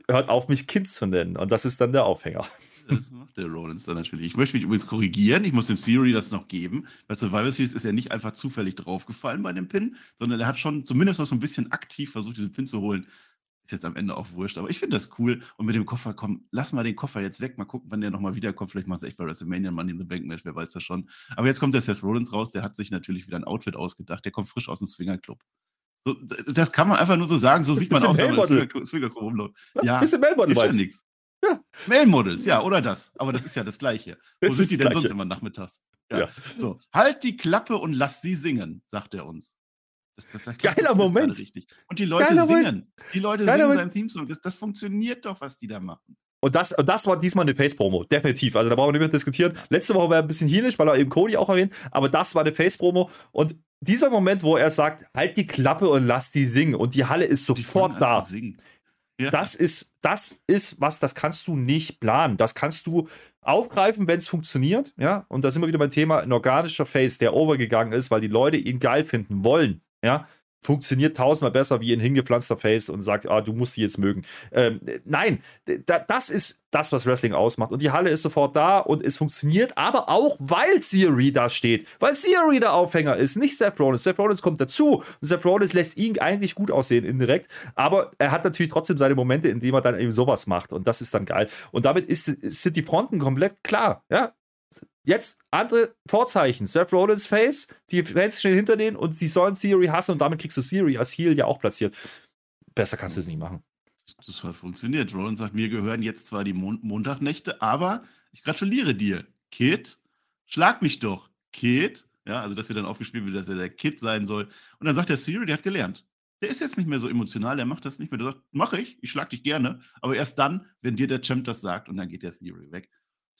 hört auf, mich Kind zu nennen. Und das ist dann der Aufhänger. Das macht der Rollins dann natürlich. Ich möchte mich übrigens korrigieren. Ich muss dem Theory das noch geben. Bei Survivor Series ist er nicht einfach zufällig draufgefallen bei dem Pin, sondern er hat schon zumindest noch so ein bisschen aktiv versucht, diesen Pin zu holen. Ist jetzt am Ende auch wurscht, aber ich finde das cool. Und mit dem Koffer, komm, lass mal den Koffer jetzt weg, mal gucken, wann der nochmal wiederkommt. Vielleicht macht es echt bei WrestleMania Money in the Bank Match, wer weiß das schon. Aber jetzt kommt der Seth Rollins raus, der hat sich natürlich wieder ein Outfit ausgedacht, der kommt frisch aus dem Swinger Club. So, das kann man einfach nur so sagen, so sieht man aus, wenn man Swinger, Swinger Club rumläuft. Ja, bisschen Melbourne ja nichts. Ja. Mail-Models, ja, oder das. Aber das ist ja das Gleiche. Wo sind die denn sonst immer nachmittags? Ja. ja. So, halt die Klappe und lass sie singen, sagt er uns. Das, das Geiler Moment. Und die Leute Geiler singen. Moment. Die Leute Geiler singen seinen Theme-Song. Das, das funktioniert doch, was die da machen. Und das, das war diesmal eine Face-Promo, definitiv. Also da brauchen wir nicht mehr diskutieren. Letzte Woche war er ein bisschen heelisch, weil er eben Cody auch erwähnt, aber das war eine Face-Promo. Und dieser Moment, wo er sagt, halt die Klappe und lass die singen und die Halle ist sofort da. Ja. Das ist, das ist was, das kannst du nicht planen. Das kannst du aufgreifen, wenn es funktioniert. Ja, und da sind wir wieder beim Thema ein organischer Face, der overgegangen ist, weil die Leute ihn geil finden wollen ja, funktioniert tausendmal besser wie ein hingepflanzter Face und sagt, ah, du musst sie jetzt mögen. Ähm, nein, das ist das, was Wrestling ausmacht. Und die Halle ist sofort da und es funktioniert, aber auch, weil Theory da steht. Weil Theory der Aufhänger ist, nicht Seth Rollins. Seth Rollins kommt dazu und Seth Rollins lässt ihn eigentlich gut aussehen indirekt, aber er hat natürlich trotzdem seine Momente, in denen er dann eben sowas macht und das ist dann geil. Und damit ist, sind die Fronten komplett klar. Ja, Jetzt andere Vorzeichen. Seth Rollins Face, die Fans stehen hinter denen und sie sollen Theory hassen und damit kriegst du Theory als Heel ja auch platziert. Besser kannst du es nicht machen. Das, hat funktioniert. Rollins sagt, mir gehören jetzt zwar die Mon Montagnächte, aber ich gratuliere dir. Kid, schlag mich doch. Kid. Ja, also dass wir dann aufgespielt wird, dass er der Kid sein soll. Und dann sagt der Theory, der hat gelernt. Der ist jetzt nicht mehr so emotional, der macht das nicht mehr. Der sagt, mach ich, ich schlag dich gerne, aber erst dann, wenn dir der Champ das sagt und dann geht der Theory weg.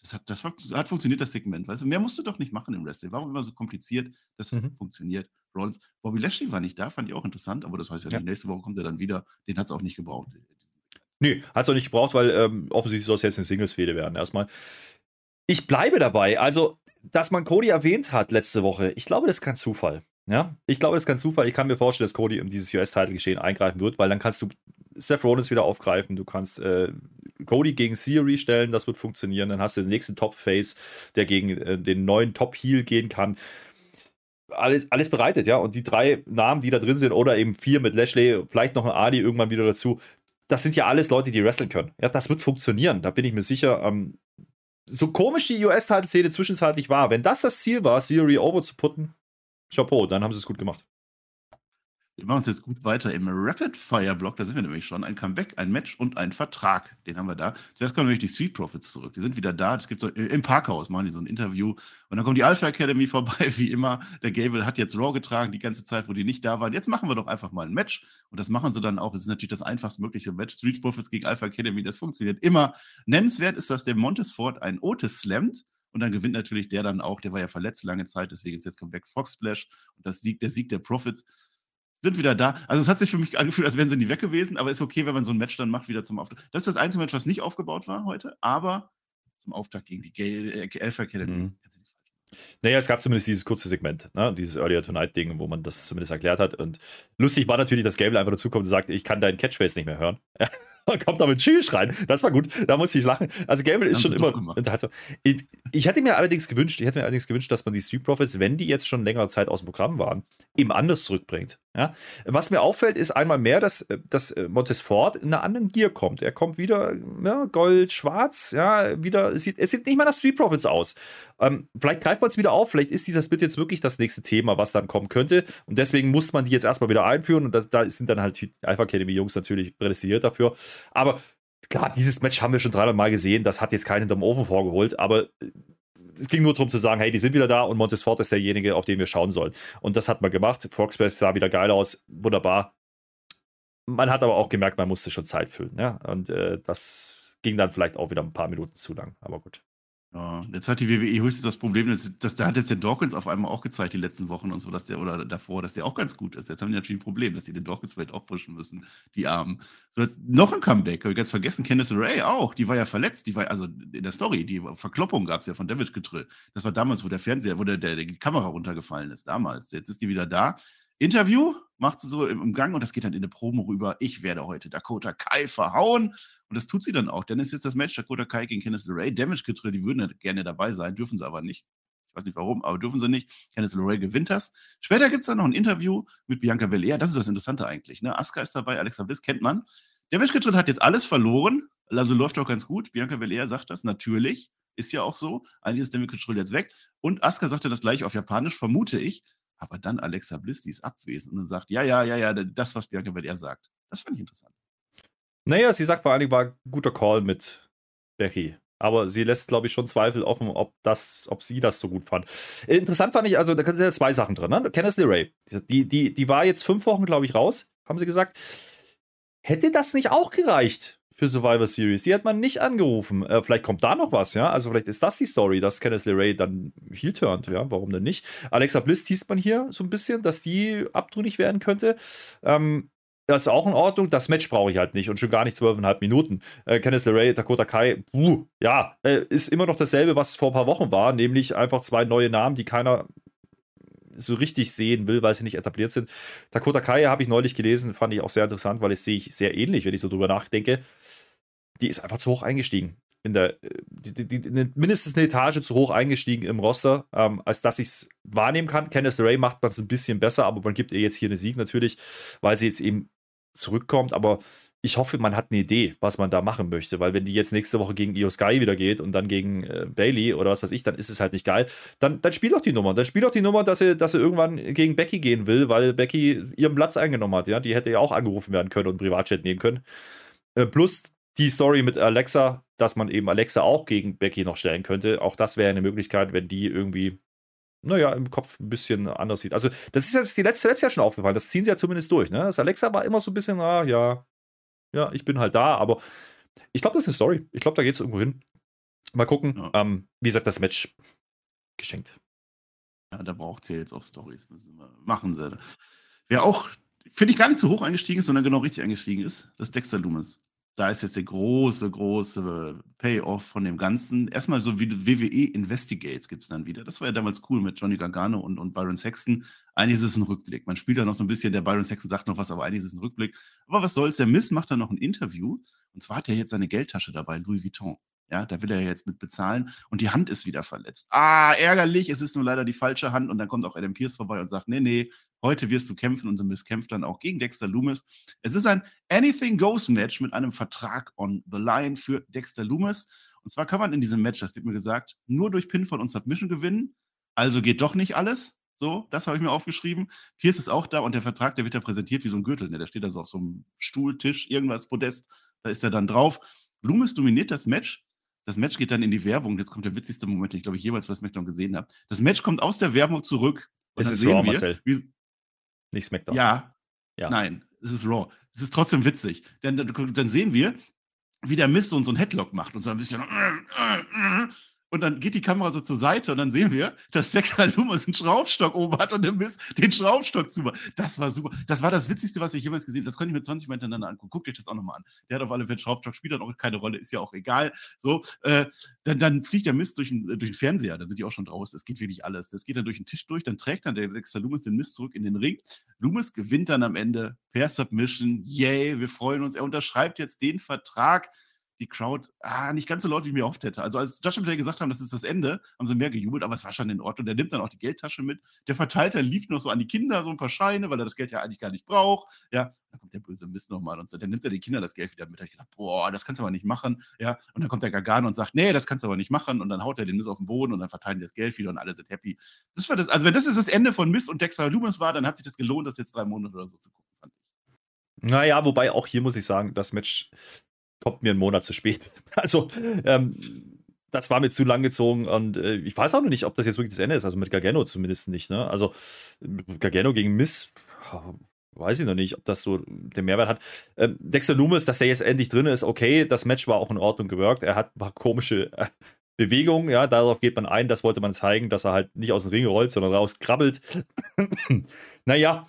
Das hat, das hat funktioniert, das Segment. Weißt du, mehr musst du doch nicht machen im Wrestling. Warum immer so kompliziert? Das mhm. funktioniert. Rollins. Bobby Lashley war nicht da, fand ich auch interessant, aber das heißt ja, ja. nächste Woche kommt er dann wieder. Den hat es auch nicht gebraucht. Nö, hat es auch nicht gebraucht, weil ähm, offensichtlich soll es jetzt eine Singles-Fehde werden. Erstmal. Ich bleibe dabei. Also, dass man Cody erwähnt hat letzte Woche, ich glaube, das ist kein Zufall. Ja, ich glaube, das ist kein Zufall. Ich kann mir vorstellen, dass Cody in dieses US-Title-Geschehen eingreifen wird, weil dann kannst du Seth Rollins wieder aufgreifen, du kannst äh, Cody gegen Theory stellen, das wird funktionieren. Dann hast du den nächsten Top-Face, der gegen äh, den neuen Top-Heel gehen kann. Alles, alles bereitet, ja. Und die drei Namen, die da drin sind, oder eben vier mit Lashley, vielleicht noch ein Adi irgendwann wieder dazu, das sind ja alles Leute, die wresteln können. Ja, das wird funktionieren, da bin ich mir sicher. Ähm, so komisch die US-Title-Szene zwischenzeitlich war, wenn das das Ziel war, Theory over zu putten, Chapeau, dann haben sie es gut gemacht. Wir machen uns jetzt gut weiter im Rapid-Fire-Block. Da sind wir nämlich schon. Ein Comeback, ein Match und ein Vertrag. Den haben wir da. Zuerst kommen nämlich die Street Profits zurück. Die sind wieder da. Es gibt so im Parkhaus, machen die so ein Interview. Und dann kommt die Alpha Academy *laughs* vorbei, wie immer. Der Gable hat jetzt Raw getragen, die ganze Zeit, wo die nicht da waren. Jetzt machen wir doch einfach mal ein Match. Und das machen sie dann auch. Es ist natürlich das einfachst mögliche Match. Street Profits gegen Alpha Academy. Das funktioniert immer. Nennenswert ist, dass der Montesford ein Otis slammt. Und dann gewinnt natürlich der dann auch. Der war ja verletzt lange Zeit. Deswegen ist jetzt Comeback Fox Splash. Und das Sieg, der Sieg der Profits sind wieder da. Also es hat sich für mich angefühlt, als wären sie nie weg gewesen, aber ist okay, wenn man so ein Match dann macht, wieder zum Auftakt. Das ist das einzige Match, was nicht aufgebaut war heute, aber zum Auftakt gegen die äh, Alpha Academy. Mhm. Naja, es gab zumindest dieses kurze Segment, ne? dieses Earlier Tonight-Ding, wo man das zumindest erklärt hat. Und lustig war natürlich, dass Gable einfach dazukommt und sagt, ich kann deinen Catchphrase nicht mehr hören. *laughs* *laughs* kommt da mit Tschüss rein. Das war gut. Da muss ich lachen. Also Gable ist schon immer unterhaltsam. Ich, ich hätte mir allerdings gewünscht, ich hätte mir allerdings gewünscht, dass man die Street Profits, wenn die jetzt schon längere Zeit aus dem Programm waren, eben anders zurückbringt. Ja? Was mir auffällt, ist einmal mehr, dass, dass Montesfort in einer anderen Gier kommt. Er kommt wieder ja, Gold, Schwarz, ja, wieder, es sieht, es sieht nicht mehr nach Street Profits aus. Ähm, vielleicht greift man es wieder auf, vielleicht ist dieses Bit jetzt wirklich das nächste Thema, was dann kommen könnte. Und deswegen muss man die jetzt erstmal wieder einführen. Und das, da sind dann halt die Alpha Academy Jungs natürlich prädestiniert dafür. Aber klar, dieses Match haben wir schon 300 Mal gesehen. Das hat jetzt keinen hinterm Ofen vorgeholt. Aber äh, es ging nur darum zu sagen, hey, die sind wieder da und Montesfort ist derjenige, auf den wir schauen sollen. Und das hat man gemacht. Foxpress sah wieder geil aus, wunderbar. Man hat aber auch gemerkt, man musste schon Zeit füllen. Ja? Und äh, das ging dann vielleicht auch wieder ein paar Minuten zu lang. Aber gut. Ja, jetzt hat die WWE höchstens das Problem, dass, dass da hat jetzt der Dawkins auf einmal auch gezeigt, die letzten Wochen und so, dass der oder davor, dass der auch ganz gut ist. Jetzt haben die natürlich ein Problem, dass die den Dawkins vielleicht auch pushen müssen, die Armen. So, jetzt noch ein Comeback, habe ich ganz vergessen, Candice Ray auch, die war ja verletzt, die war, also in der Story, die Verkloppung gab es ja von David Getrill. Das war damals, wo der Fernseher, wo der, der, die Kamera runtergefallen ist, damals. Jetzt ist die wieder da. Interview macht sie so im Gang und das geht dann in eine Promo rüber. Ich werde heute Dakota Kai verhauen. Und das tut sie dann auch. Dann ist jetzt das Match Dakota Kai gegen Candice LeRae. Damage Control, die würden gerne dabei sein, dürfen sie aber nicht. Ich weiß nicht warum, aber dürfen sie nicht. Candice LeRae gewinnt das. Später gibt es dann noch ein Interview mit Bianca Belair. Das ist das Interessante eigentlich. Ne? Asuka ist dabei, Alexa Bliss kennt man. Damage Control hat jetzt alles verloren. Also läuft auch ganz gut. Bianca Belair sagt das natürlich. Ist ja auch so. Eigentlich ist Damage Control jetzt weg. Und Asuka sagte das gleich auf Japanisch, vermute ich. Aber dann Alexa Bliss, die ist abwesend und sagt, ja, ja, ja, ja, das, was Bianca Belair sagt. Das fand ich interessant. Naja, sie sagt vor Dingen, war ein guter Call mit Becky. Aber sie lässt, glaube ich, schon Zweifel offen, ob das, ob sie das so gut fand. Interessant fand ich, also da sind ja zwei Sachen drin. Ne? Candice LeRae, die, die, die war jetzt fünf Wochen, glaube ich, raus, haben sie gesagt. Hätte das nicht auch gereicht für Survivor Series? Die hat man nicht angerufen. Äh, vielleicht kommt da noch was, ja? Also vielleicht ist das die Story, dass Candice LeRae dann heel turnt, ja? Warum denn nicht? Alexa Bliss teast man hier so ein bisschen, dass die abtrünnig werden könnte. Ähm, das ist auch in Ordnung. Das Match brauche ich halt nicht und schon gar nicht zwölfeinhalb Minuten. Äh, Kenneth LeRae, Dakota Kai, puh, ja, äh, ist immer noch dasselbe, was vor ein paar Wochen war, nämlich einfach zwei neue Namen, die keiner so richtig sehen will, weil sie nicht etabliert sind. Dakota Kai habe ich neulich gelesen, fand ich auch sehr interessant, weil es sehe ich sehr ähnlich, wenn ich so drüber nachdenke. Die ist einfach zu hoch eingestiegen. In der, äh, die, die, die, mindestens eine Etage zu hoch eingestiegen im Roster, ähm, als dass ich es wahrnehmen kann. Kenneth Ray macht das ein bisschen besser, aber man gibt ihr jetzt hier eine Sieg natürlich, weil sie jetzt eben zurückkommt, aber ich hoffe, man hat eine Idee, was man da machen möchte, weil wenn die jetzt nächste Woche gegen Io Sky wieder geht und dann gegen äh, Bailey oder was weiß ich, dann ist es halt nicht geil. Dann, dann spielt doch die Nummer. Dann spielt doch die Nummer, dass sie, dass sie irgendwann gegen Becky gehen will, weil Becky ihren Platz eingenommen hat. Ja, die hätte ja auch angerufen werden können und Privatchat nehmen können. Äh, plus die Story mit Alexa, dass man eben Alexa auch gegen Becky noch stellen könnte. Auch das wäre eine Möglichkeit, wenn die irgendwie naja, im Kopf ein bisschen anders sieht. Also, das ist ja die letzte, letzte Jahr schon aufgefallen. Das ziehen sie ja zumindest durch. Ne? Das Alexa war immer so ein bisschen, ah, ja, ja, ich bin halt da, aber ich glaube, das ist eine Story. Ich glaube, da geht es irgendwo hin. Mal gucken. Ja. Ähm, wie gesagt, das Match geschenkt. Ja, da braucht sie jetzt auch Stories. Machen sie. Wer auch, finde ich, gar nicht so hoch eingestiegen ist, sondern genau richtig eingestiegen ist, das ist Dexter Loomis da ist jetzt der große, große Payoff von dem Ganzen. Erstmal so wie WWE Investigates gibt es dann wieder. Das war ja damals cool mit Johnny Gargano und, und Byron Sexton. Eigentlich ist es ein Rückblick. Man spielt da noch so ein bisschen, der Byron Sexton sagt noch was, aber eigentlich ist es ein Rückblick. Aber was soll's, der Miss macht dann noch ein Interview. Und zwar hat er jetzt seine Geldtasche dabei, Louis Vuitton. Ja, da will er jetzt mit bezahlen und die Hand ist wieder verletzt. Ah, ärgerlich, es ist nur leider die falsche Hand und dann kommt auch Adam Pierce vorbei und sagt, nee, nee, heute wirst du kämpfen und du kämpft dann auch gegen Dexter Loomis. Es ist ein Anything Goes Match mit einem Vertrag on the line für Dexter Loomis Und zwar kann man in diesem Match, das wird mir gesagt, nur durch Pinfall und Submission gewinnen. Also geht doch nicht alles. So, das habe ich mir aufgeschrieben. Pierce ist auch da und der Vertrag, der wird ja präsentiert wie so ein Gürtel. Ne? Der steht da so auf so einem Stuhl, Tisch, irgendwas, Podest. Da ist er dann drauf. Loomis dominiert das Match. Das Match geht dann in die Werbung. Jetzt kommt der witzigste Moment, den ich glaube ich jemals bei SmackDown gesehen habe. Das Match kommt aus der Werbung zurück. Es ist Raw, Marcel. Wie, Nicht SmackDown. Ja. ja. Nein, es ist Raw. Es ist trotzdem witzig. Denn dann, dann sehen wir, wie der Mist so einen Headlock macht und so ein bisschen und dann geht die Kamera so zur Seite und dann sehen wir, dass Dexter Loomis einen Schraubstock oben hat und der Mist den Schraubstock zu. Das war super. Das war das Witzigste, was ich jemals gesehen habe. Das konnte ich mir 20 Mal hintereinander angucken. Guckt euch das auch nochmal an. Der hat auf alle Fälle Schraubstock, spielt dann auch keine Rolle, ist ja auch egal. So, äh, dann, dann fliegt der Mist durch den, durch den Fernseher, da sind die auch schon draußen. Es geht wirklich alles. Das geht dann durch den Tisch durch, dann trägt dann der Dexter Loomis den Mist zurück in den Ring. Loomis gewinnt dann am Ende per Submission. Yay, wir freuen uns. Er unterschreibt jetzt den Vertrag die Crowd ah, nicht ganz so laut, wie ich mir oft hätte. Also als Josh und Play gesagt haben, das ist das Ende, haben sie mehr gejubelt, aber es war schon in Ordnung. Der nimmt dann auch die Geldtasche mit. Der Verteilter lief noch so an die Kinder so ein paar Scheine, weil er das Geld ja eigentlich gar nicht braucht. Ja, dann kommt der böse Mist nochmal und so, dann nimmt er den Kindern das Geld wieder mit. Da ich gedacht, boah, das kannst du aber nicht machen. Ja, und dann kommt der Gargano und sagt, nee, das kannst du aber nicht machen. Und dann haut er den Mist auf den Boden und dann verteilen die das Geld wieder und alle sind happy. Das war das, also wenn das ist das Ende von Mist und Dexter Loomis war, dann hat sich das gelohnt, das jetzt drei Monate oder so zu gucken. Naja, wobei auch hier muss ich sagen, das Match kommt mir einen Monat zu spät. *laughs* Also, ähm, das war mir zu lang gezogen und äh, ich weiß auch noch nicht, ob das jetzt wirklich das Ende ist. Also mit Gargano zumindest nicht. Ne? Also Gargano gegen Miss, weiß ich noch nicht, ob das so den Mehrwert hat. Ähm, Dexter Loomis, dass der jetzt endlich drin ist, okay, das Match war auch in Ordnung gewirkt. Er hat ein paar komische äh, Bewegungen, ja, darauf geht man ein. Das wollte man zeigen, dass er halt nicht aus dem Ring rollt, sondern rauskrabbelt. *clears throat* naja,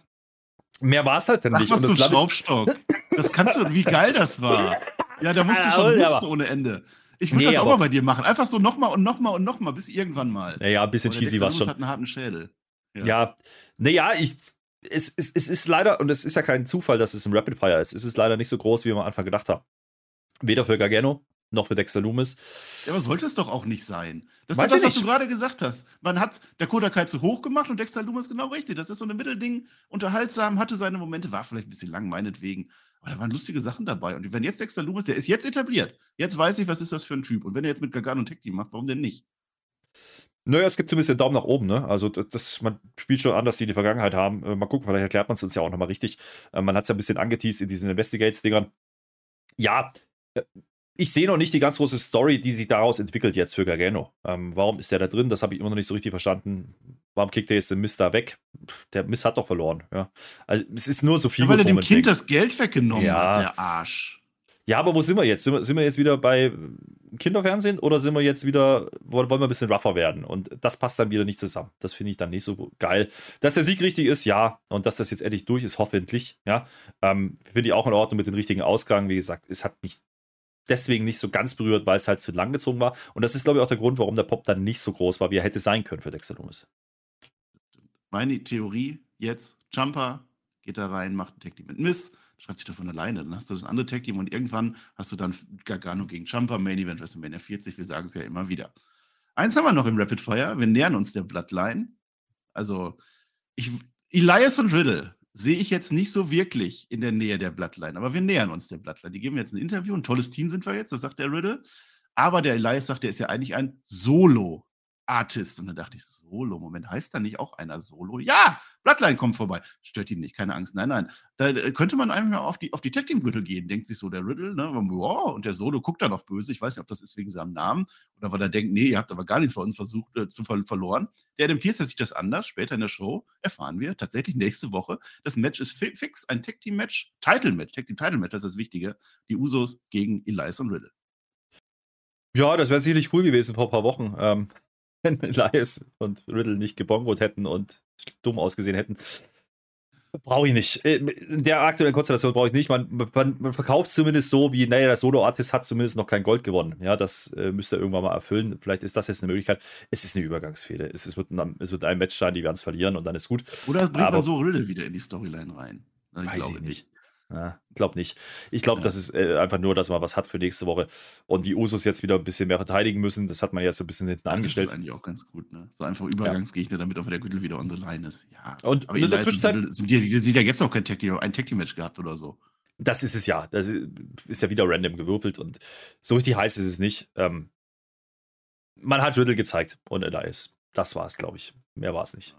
mehr war es halt dann nicht. Ach, was und das Schraubstock. Das kannst du, wie geil das war. Ja, da musst du schon husten ohne Ende. Ich würde nee, das auch mal bei dir machen. Einfach so nochmal und nochmal und nochmal, bis irgendwann mal. Ja, ja ein bisschen cheesy war schon. hat einen harten Schädel. Ja, ja naja, ich. Es, es, es ist leider, und es ist ja kein Zufall, dass es ein Rapid Fire ist. Es ist leider nicht so groß, wie wir am Anfang gedacht haben. Weder für Gargano noch für Dexter Loomis. Ja, aber sollte es doch auch nicht sein. Das Weiß ist das, was du gerade gesagt hast. Man hat Dakota Kai zu hoch gemacht und Dexter Loomis genau richtig. Das ist so ein Mittelding, unterhaltsam, hatte seine Momente, war vielleicht ein bisschen lang, meinetwegen. Aber da waren lustige Sachen dabei. Und wenn jetzt Dexter Loomis, der ist jetzt etabliert. Jetzt weiß ich, was ist das für ein Typ. Und wenn er jetzt mit Gargano und Team macht, warum denn nicht? Naja, es gibt zumindest den Daumen nach oben, ne? Also das, man spielt schon an, dass die die Vergangenheit haben. Äh, mal gucken, vielleicht erklärt man es uns ja auch nochmal richtig. Äh, man hat es ja ein bisschen angeteased in diesen Investigates-Dingern. Ja, äh, ich sehe noch nicht die ganz große Story, die sich daraus entwickelt jetzt für Gargano. Ähm, warum ist der da drin? Das habe ich immer noch nicht so richtig verstanden. Warum kickt er jetzt den Mist da weg? Der Mist hat doch verloren. Ja. Also, es ist nur so viel. Ja, weil er dem Kind das Geld weggenommen ja. hat, der Arsch. Ja, aber wo sind wir jetzt? Sind wir, sind wir, jetzt wieder bei Kinderfernsehen oder sind wir jetzt wieder, wollen wir ein bisschen rougher werden? Und das passt dann wieder nicht zusammen. Das finde ich dann nicht so geil. Dass der Sieg richtig ist, ja. Und dass das jetzt endlich durch ist, hoffentlich, ja. Ähm, finde ich auch in Ordnung mit dem richtigen Ausgang. Wie gesagt, es hat mich deswegen nicht so ganz berührt, weil es halt zu lang gezogen war. Und das ist, glaube ich, auch der Grund, warum der Pop dann nicht so groß war, wie er hätte sein können für Dexter Loomis. Meine Theorie jetzt, Jumper geht da rein, macht ein Tag Team mit Miss, schreibt sich davon alleine. Dann hast du das andere Tag Team und irgendwann hast du dann Gargano gegen Jumper, Main Event WrestleMania 40. Wir sagen es ja immer wieder. Eins haben wir noch im Rapid Fire. Wir nähern uns der Bloodline. Also, ich, Elias und Riddle sehe ich jetzt nicht so wirklich in der Nähe der Bloodline. Aber wir nähern uns der Bloodline. Die geben jetzt ein Interview. Ein tolles Team sind wir jetzt, das sagt der Riddle. Aber der Elias sagt, er ist ja eigentlich ein Solo. Artist. Und dann dachte ich, Solo, Moment, heißt da nicht auch einer Solo? Ja, Bloodline kommt vorbei. Stört ihn nicht, keine Angst. Nein, nein. Da könnte man einfach auf die, auf die Tag Team Gürtel gehen, denkt sich so der Riddle, ne? Wow, und der Solo guckt da noch böse. Ich weiß nicht, ob das ist wegen seinem Namen oder weil er denkt, nee, ihr habt aber gar nichts bei uns versucht äh, zu ver verloren. Der dem Pierce sich das anders. Später in der Show erfahren wir tatsächlich nächste Woche. Das Match ist fi fix, ein Tag Team Match, Title Match, Tag Team Title Match, das ist das Wichtige. Die Usos gegen Elias und Riddle. Ja, das wäre sicherlich cool gewesen vor ein paar Wochen. Ähm, wenn Elias und Riddle nicht gebongot hätten und dumm ausgesehen hätten. Brauche ich nicht. Äh, in der aktuellen Konstellation brauche ich nicht. Man, man, man verkauft zumindest so, wie, naja, der Solo-Artist hat zumindest noch kein Gold gewonnen. Ja, das äh, müsste er irgendwann mal erfüllen. Vielleicht ist das jetzt eine Möglichkeit. Es ist eine Übergangsfehde. Es, es, wird, ein, es wird ein Match sein, die werden es verlieren und dann ist gut. Oder es bringt Aber, man so Riddle wieder in die Storyline rein. Ich weiß ich nicht. nicht. Ja, glaub nicht. Ich glaube, ja. das ist äh, einfach nur, dass man was hat für nächste Woche und die Usos jetzt wieder ein bisschen mehr verteidigen müssen. Das hat man jetzt ein bisschen hinten angestellt. Das ist eigentlich auch ganz gut, ne? So einfach Übergangsgegner, ja. damit auch der Gürtel wieder unsere Line ist. Ja. Und, aber in der Zwischenzeit sind die, die, ja jetzt noch kein Tag ein Tag Match gehabt oder so. Das ist es ja. Das ist ja wieder random gewürfelt und so richtig heiß ist es nicht. Ähm, man hat Riddle gezeigt und Elias. Das war es, glaube ich. Mehr war es nicht.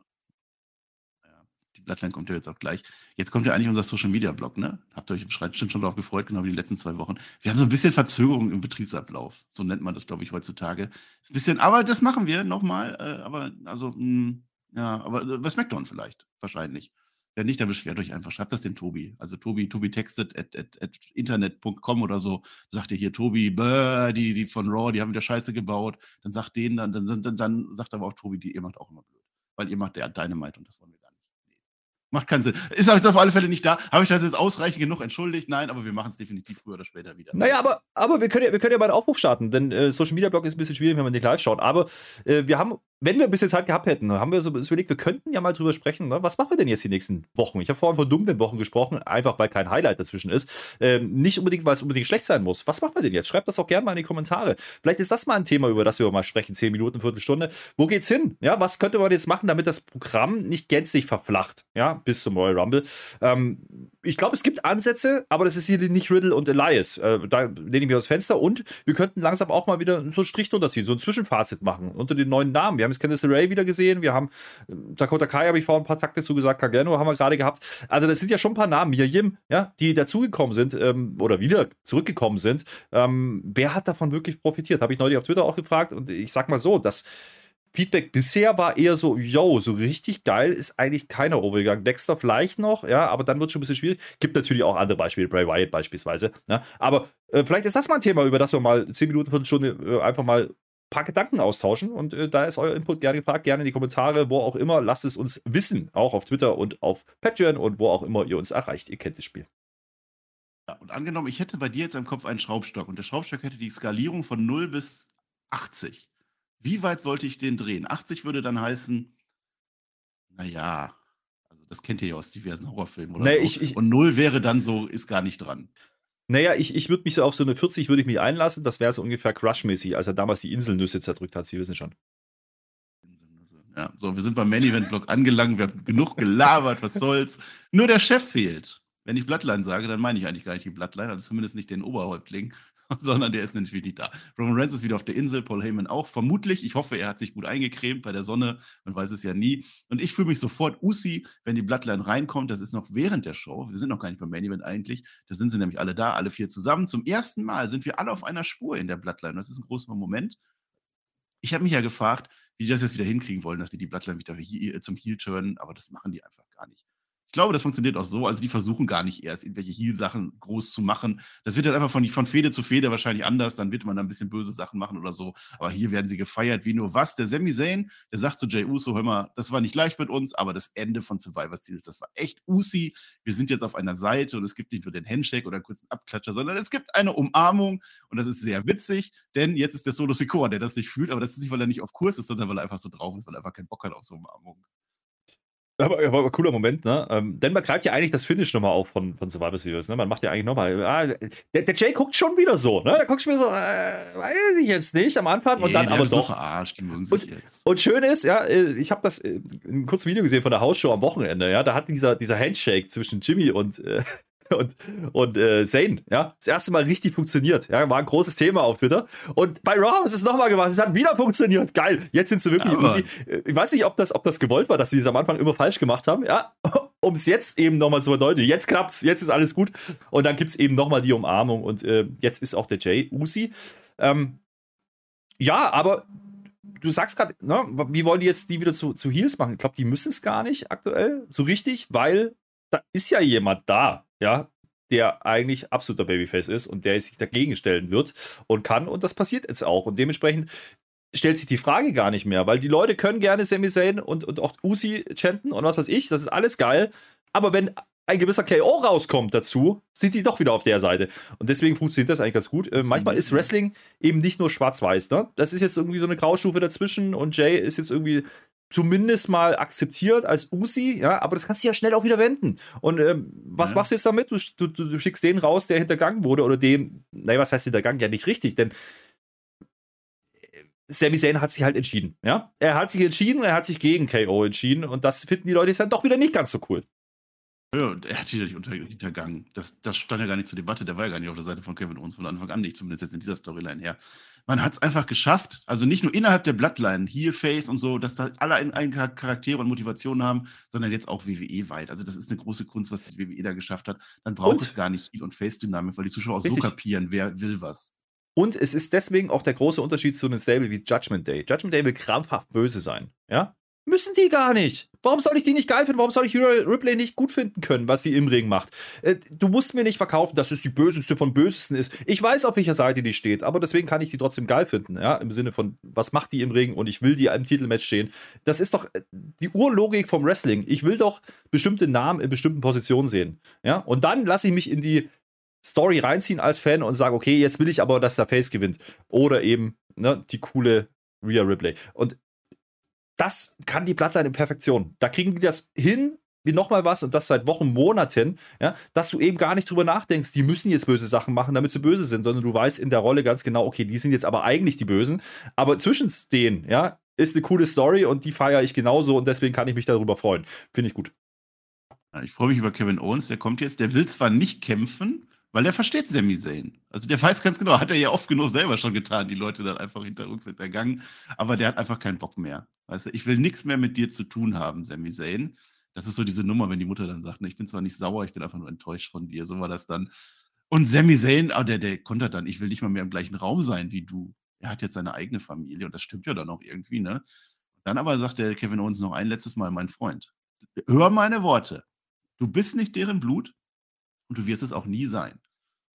Bloodline kommt ja jetzt auch gleich. Jetzt kommt ja eigentlich unser Social Media Blog, ne? Habt ihr euch bestimmt schon darauf gefreut, genau wie die letzten zwei Wochen. Wir haben so ein bisschen Verzögerung im Betriebsablauf. So nennt man das, glaube ich, heutzutage. Ein bisschen, aber das machen wir nochmal. Äh, aber, also, mh, hm, ja, aber äh, bei SmackDown vielleicht, wahrscheinlich. Wenn nicht, dann beschwert euch einfach. Schreibt das dem Tobi. Also Tobi, Tobi textet at, at, at internet.com oder so. Sagt ihr hier, Tobi, die, die von Raw, die haben wieder Scheiße gebaut. Dann sagt denen, dann, dann, dann, dann sagt aber auch Tobi, die, ihr macht auch immer blöd. Weil ihr macht der Dynamite und das wollen wir. Macht keinen Sinn. Ist auf alle Fälle nicht da. Habe ich das jetzt ausreichend genug entschuldigt? Nein, aber wir machen es definitiv früher oder später wieder. Naja, aber, aber wir, können ja, wir können ja mal einen Aufruf starten, denn äh, Social Media Blog ist ein bisschen schwierig, wenn man nicht live schaut. Aber äh, wir haben, wenn wir ein bisschen Zeit gehabt hätten, haben wir so überlegt, wir könnten ja mal drüber sprechen, ne? was machen wir denn jetzt die nächsten Wochen? Ich habe vorhin von dunklen Wochen gesprochen, einfach weil kein Highlight dazwischen ist. Ähm, nicht unbedingt, weil es unbedingt schlecht sein muss. Was machen wir denn jetzt? Schreibt das auch gerne mal in die Kommentare. Vielleicht ist das mal ein Thema, über das wir mal sprechen, zehn Minuten, Viertelstunde. Wo geht's hin? Ja, was könnte man jetzt machen, damit das Programm nicht gänzlich verflacht? Ja, bis zum Royal Rumble. Ähm, ich glaube, es gibt Ansätze, aber das ist hier nicht Riddle und Elias. Äh, da lehne ich mich aus Fenster und wir könnten langsam auch mal wieder so einen Strich drunter ziehen, so ein Zwischenfazit machen unter den neuen Namen. Wir haben jetzt Candice Ray wieder gesehen, wir haben Dakota Kai, habe ich vorhin ein paar Takte zugesagt, Kageno haben wir gerade gehabt. Also, das sind ja schon ein paar Namen, Mirjim, ja, die dazugekommen sind ähm, oder wieder zurückgekommen sind. Ähm, wer hat davon wirklich profitiert? Habe ich neulich auf Twitter auch gefragt und ich sag mal so, dass Feedback bisher war eher so, yo, so richtig geil ist eigentlich keiner overgegangen. Dexter vielleicht noch, ja, aber dann wird es schon ein bisschen schwierig. Gibt natürlich auch andere Beispiele, Bray Wyatt beispielsweise. Ja, aber äh, vielleicht ist das mal ein Thema, über das wir mal 10 Minuten, Viertelstunde äh, einfach mal paar Gedanken austauschen. Und äh, da ist euer Input gerne gefragt, gerne in die Kommentare, wo auch immer. Lasst es uns wissen, auch auf Twitter und auf Patreon und wo auch immer ihr uns erreicht. Ihr kennt das Spiel. Ja, und angenommen, ich hätte bei dir jetzt im Kopf einen Schraubstock und der Schraubstock hätte die Skalierung von 0 bis 80. Wie weit sollte ich den drehen? 80 würde dann heißen, naja, also das kennt ihr ja aus diversen Horrorfilmen oder nee, so. Ich, ich, Und 0 wäre dann so, ist gar nicht dran. Naja, ich, ich würde mich so auf so eine 40 würde ich mich einlassen. Das wäre so ungefähr Crush-mäßig, als er damals die Inselnüsse zerdrückt hat. Sie wissen schon. Ja, so, wir sind beim Main Event Block angelangt. Wir haben genug gelabert, was soll's. Nur der Chef fehlt. Wenn ich Bloodline sage, dann meine ich eigentlich gar nicht die Bloodline, also zumindest nicht den Oberhäuptling, *laughs* sondern der ist natürlich nicht da. Roman Reigns ist wieder auf der Insel, Paul Heyman auch. Vermutlich, ich hoffe, er hat sich gut eingecremt bei der Sonne, man weiß es ja nie. Und ich fühle mich sofort Usi, wenn die Bloodline reinkommt. Das ist noch während der Show. Wir sind noch gar nicht beim Main Event eigentlich. Da sind sie nämlich alle da, alle vier zusammen. Zum ersten Mal sind wir alle auf einer Spur in der Bloodline. Das ist ein großer Moment. Ich habe mich ja gefragt, wie die das jetzt wieder hinkriegen wollen, dass die die Bloodline wieder zum Heel turnen, aber das machen die einfach gar nicht. Ich glaube, das funktioniert auch so. Also die versuchen gar nicht erst irgendwelche Heal-Sachen groß zu machen. Das wird dann einfach von, von Fede zu Fede wahrscheinlich anders. Dann wird man da ein bisschen böse Sachen machen oder so. Aber hier werden sie gefeiert wie nur was. Der Sami Zayn, der sagt zu Jay Uso, hör mal, das war nicht leicht mit uns, aber das Ende von Survivor Series, das war echt Usi. Wir sind jetzt auf einer Seite und es gibt nicht nur den Handshake oder einen kurzen Abklatscher, sondern es gibt eine Umarmung und das ist sehr witzig, denn jetzt ist der Solo Sikoa, der das nicht fühlt, aber das ist nicht, weil er nicht auf Kurs ist, sondern weil er einfach so drauf ist, weil er einfach keinen Bock hat auf so Umarmung. Aber, aber, aber, cooler Moment, ne? Ähm, denn man greift ja eigentlich das Finish nochmal auf von, von Survivor Series, ne? Man macht ja eigentlich nochmal. Ah, der, der Jay guckt schon wieder so, ne? Der guckt schon wieder so, äh, weiß ich jetzt nicht am Anfang und nee, dann aber doch. Verarscht, und, und schön ist, ja, äh, ich habe das äh, ein kurzes Video gesehen von der Hausshow am Wochenende, ja? Da hat dieser, dieser Handshake zwischen Jimmy und, äh, und, und äh, Zane, ja, das erste Mal richtig funktioniert. Ja, war ein großes Thema auf Twitter. Und bei Raw ist es nochmal gemacht. Es hat wieder funktioniert. Geil. Jetzt sind sie wirklich. Ja, sie, ich weiß nicht, ob das, ob das gewollt war, dass sie es am Anfang immer falsch gemacht haben. Ja, *laughs* um es jetzt eben nochmal zu verdeutlichen. Jetzt klappt's, jetzt ist alles gut. Und dann gibt es eben nochmal die Umarmung. Und äh, jetzt ist auch der Jay Usi. Ähm, ja, aber du sagst gerade, ne, wie wollen die jetzt die wieder zu, zu Heels machen? Ich glaube, die müssen es gar nicht aktuell so richtig, weil da ist ja jemand da, ja, der eigentlich absoluter Babyface ist und der sich dagegen stellen wird und kann. Und das passiert jetzt auch. Und dementsprechend stellt sich die Frage gar nicht mehr, weil die Leute können gerne Sami Zayn und, und auch Uzi chanten und was weiß ich, das ist alles geil. Aber wenn ein gewisser KO rauskommt dazu, sind die doch wieder auf der Seite. Und deswegen funktioniert das eigentlich ganz gut. Äh, manchmal ist Wrestling eben nicht nur schwarz-weiß. Ne? Das ist jetzt irgendwie so eine Graustufe dazwischen und Jay ist jetzt irgendwie zumindest mal akzeptiert als Usi, ja, aber das kannst du ja schnell auch wieder wenden. Und ähm, was ja. machst du jetzt damit? Du, du, du, schickst den raus, der hintergangen wurde, oder dem, naja, was heißt hintergangen? Ja, nicht richtig, denn äh, Sami Zayn hat sich halt entschieden, ja. Er hat sich entschieden, er hat sich gegen KO entschieden und das finden die Leute jetzt dann doch wieder nicht ganz so cool. Ja, er hat sich unter, hintergangen. Das, das stand ja gar nicht zur Debatte. Der war ja gar nicht auf der Seite von Kevin Owens von Anfang an nicht, zumindest jetzt in dieser Storyline her. Man hat es einfach geschafft, also nicht nur innerhalb der Bloodline, Heel, Face und so, dass da alle einen Charaktere und Motivationen haben, sondern jetzt auch WWE weit. Also das ist eine große Kunst, was die WWE da geschafft hat. Dann braucht und? es gar nicht Heel- und Face-Dynamik, weil die Zuschauer auch Richtig. so kapieren, wer will was. Und es ist deswegen auch der große Unterschied zu einem Stable wie Judgment Day. Judgment Day will krampfhaft böse sein. Ja? Müssen die gar nicht. Warum soll ich die nicht geil finden? Warum soll ich Hero Ripley nicht gut finden können, was sie im Ring macht? Äh, du musst mir nicht verkaufen, dass es die böseste von bösesten ist. Ich weiß, auf welcher Seite die steht, aber deswegen kann ich die trotzdem geil finden. Ja? Im Sinne von, was macht die im Ring und ich will die im Titelmatch stehen. Das ist doch äh, die Urlogik vom Wrestling. Ich will doch bestimmte Namen in bestimmten Positionen sehen. Ja? Und dann lasse ich mich in die Story reinziehen als Fan und sage, okay, jetzt will ich aber, dass der Face gewinnt. Oder eben ne, die coole Rhea Ripley. Und das kann die Bloodline in Perfektion. Da kriegen die das hin, wie nochmal was, und das seit Wochen, Monaten, ja, dass du eben gar nicht drüber nachdenkst, die müssen jetzt böse Sachen machen, damit sie böse sind, sondern du weißt in der Rolle ganz genau, okay, die sind jetzt aber eigentlich die Bösen. Aber zwischen denen, ja, ist eine coole Story und die feiere ich genauso und deswegen kann ich mich darüber freuen. Finde ich gut. Ich freue mich über Kevin Owens, der kommt jetzt, der will zwar nicht kämpfen, weil der versteht Sami Zayn. Also der weiß ganz genau, hat er ja oft genug selber schon getan, die Leute dann einfach hinterrücks hintergangen. Aber der hat einfach keinen Bock mehr. Weißt du, ich will nichts mehr mit dir zu tun haben, Sami Zayn. Das ist so diese Nummer, wenn die Mutter dann sagt, ne, ich bin zwar nicht sauer, ich bin einfach nur enttäuscht von dir. So war das dann. Und Sami Zayn, oh, der, der kontert dann, ich will nicht mal mehr im gleichen Raum sein wie du. Er hat jetzt seine eigene Familie und das stimmt ja dann auch irgendwie, ne? Dann aber sagt der Kevin Owens noch ein letztes Mal, mein Freund, hör meine Worte. Du bist nicht deren Blut und du wirst es auch nie sein.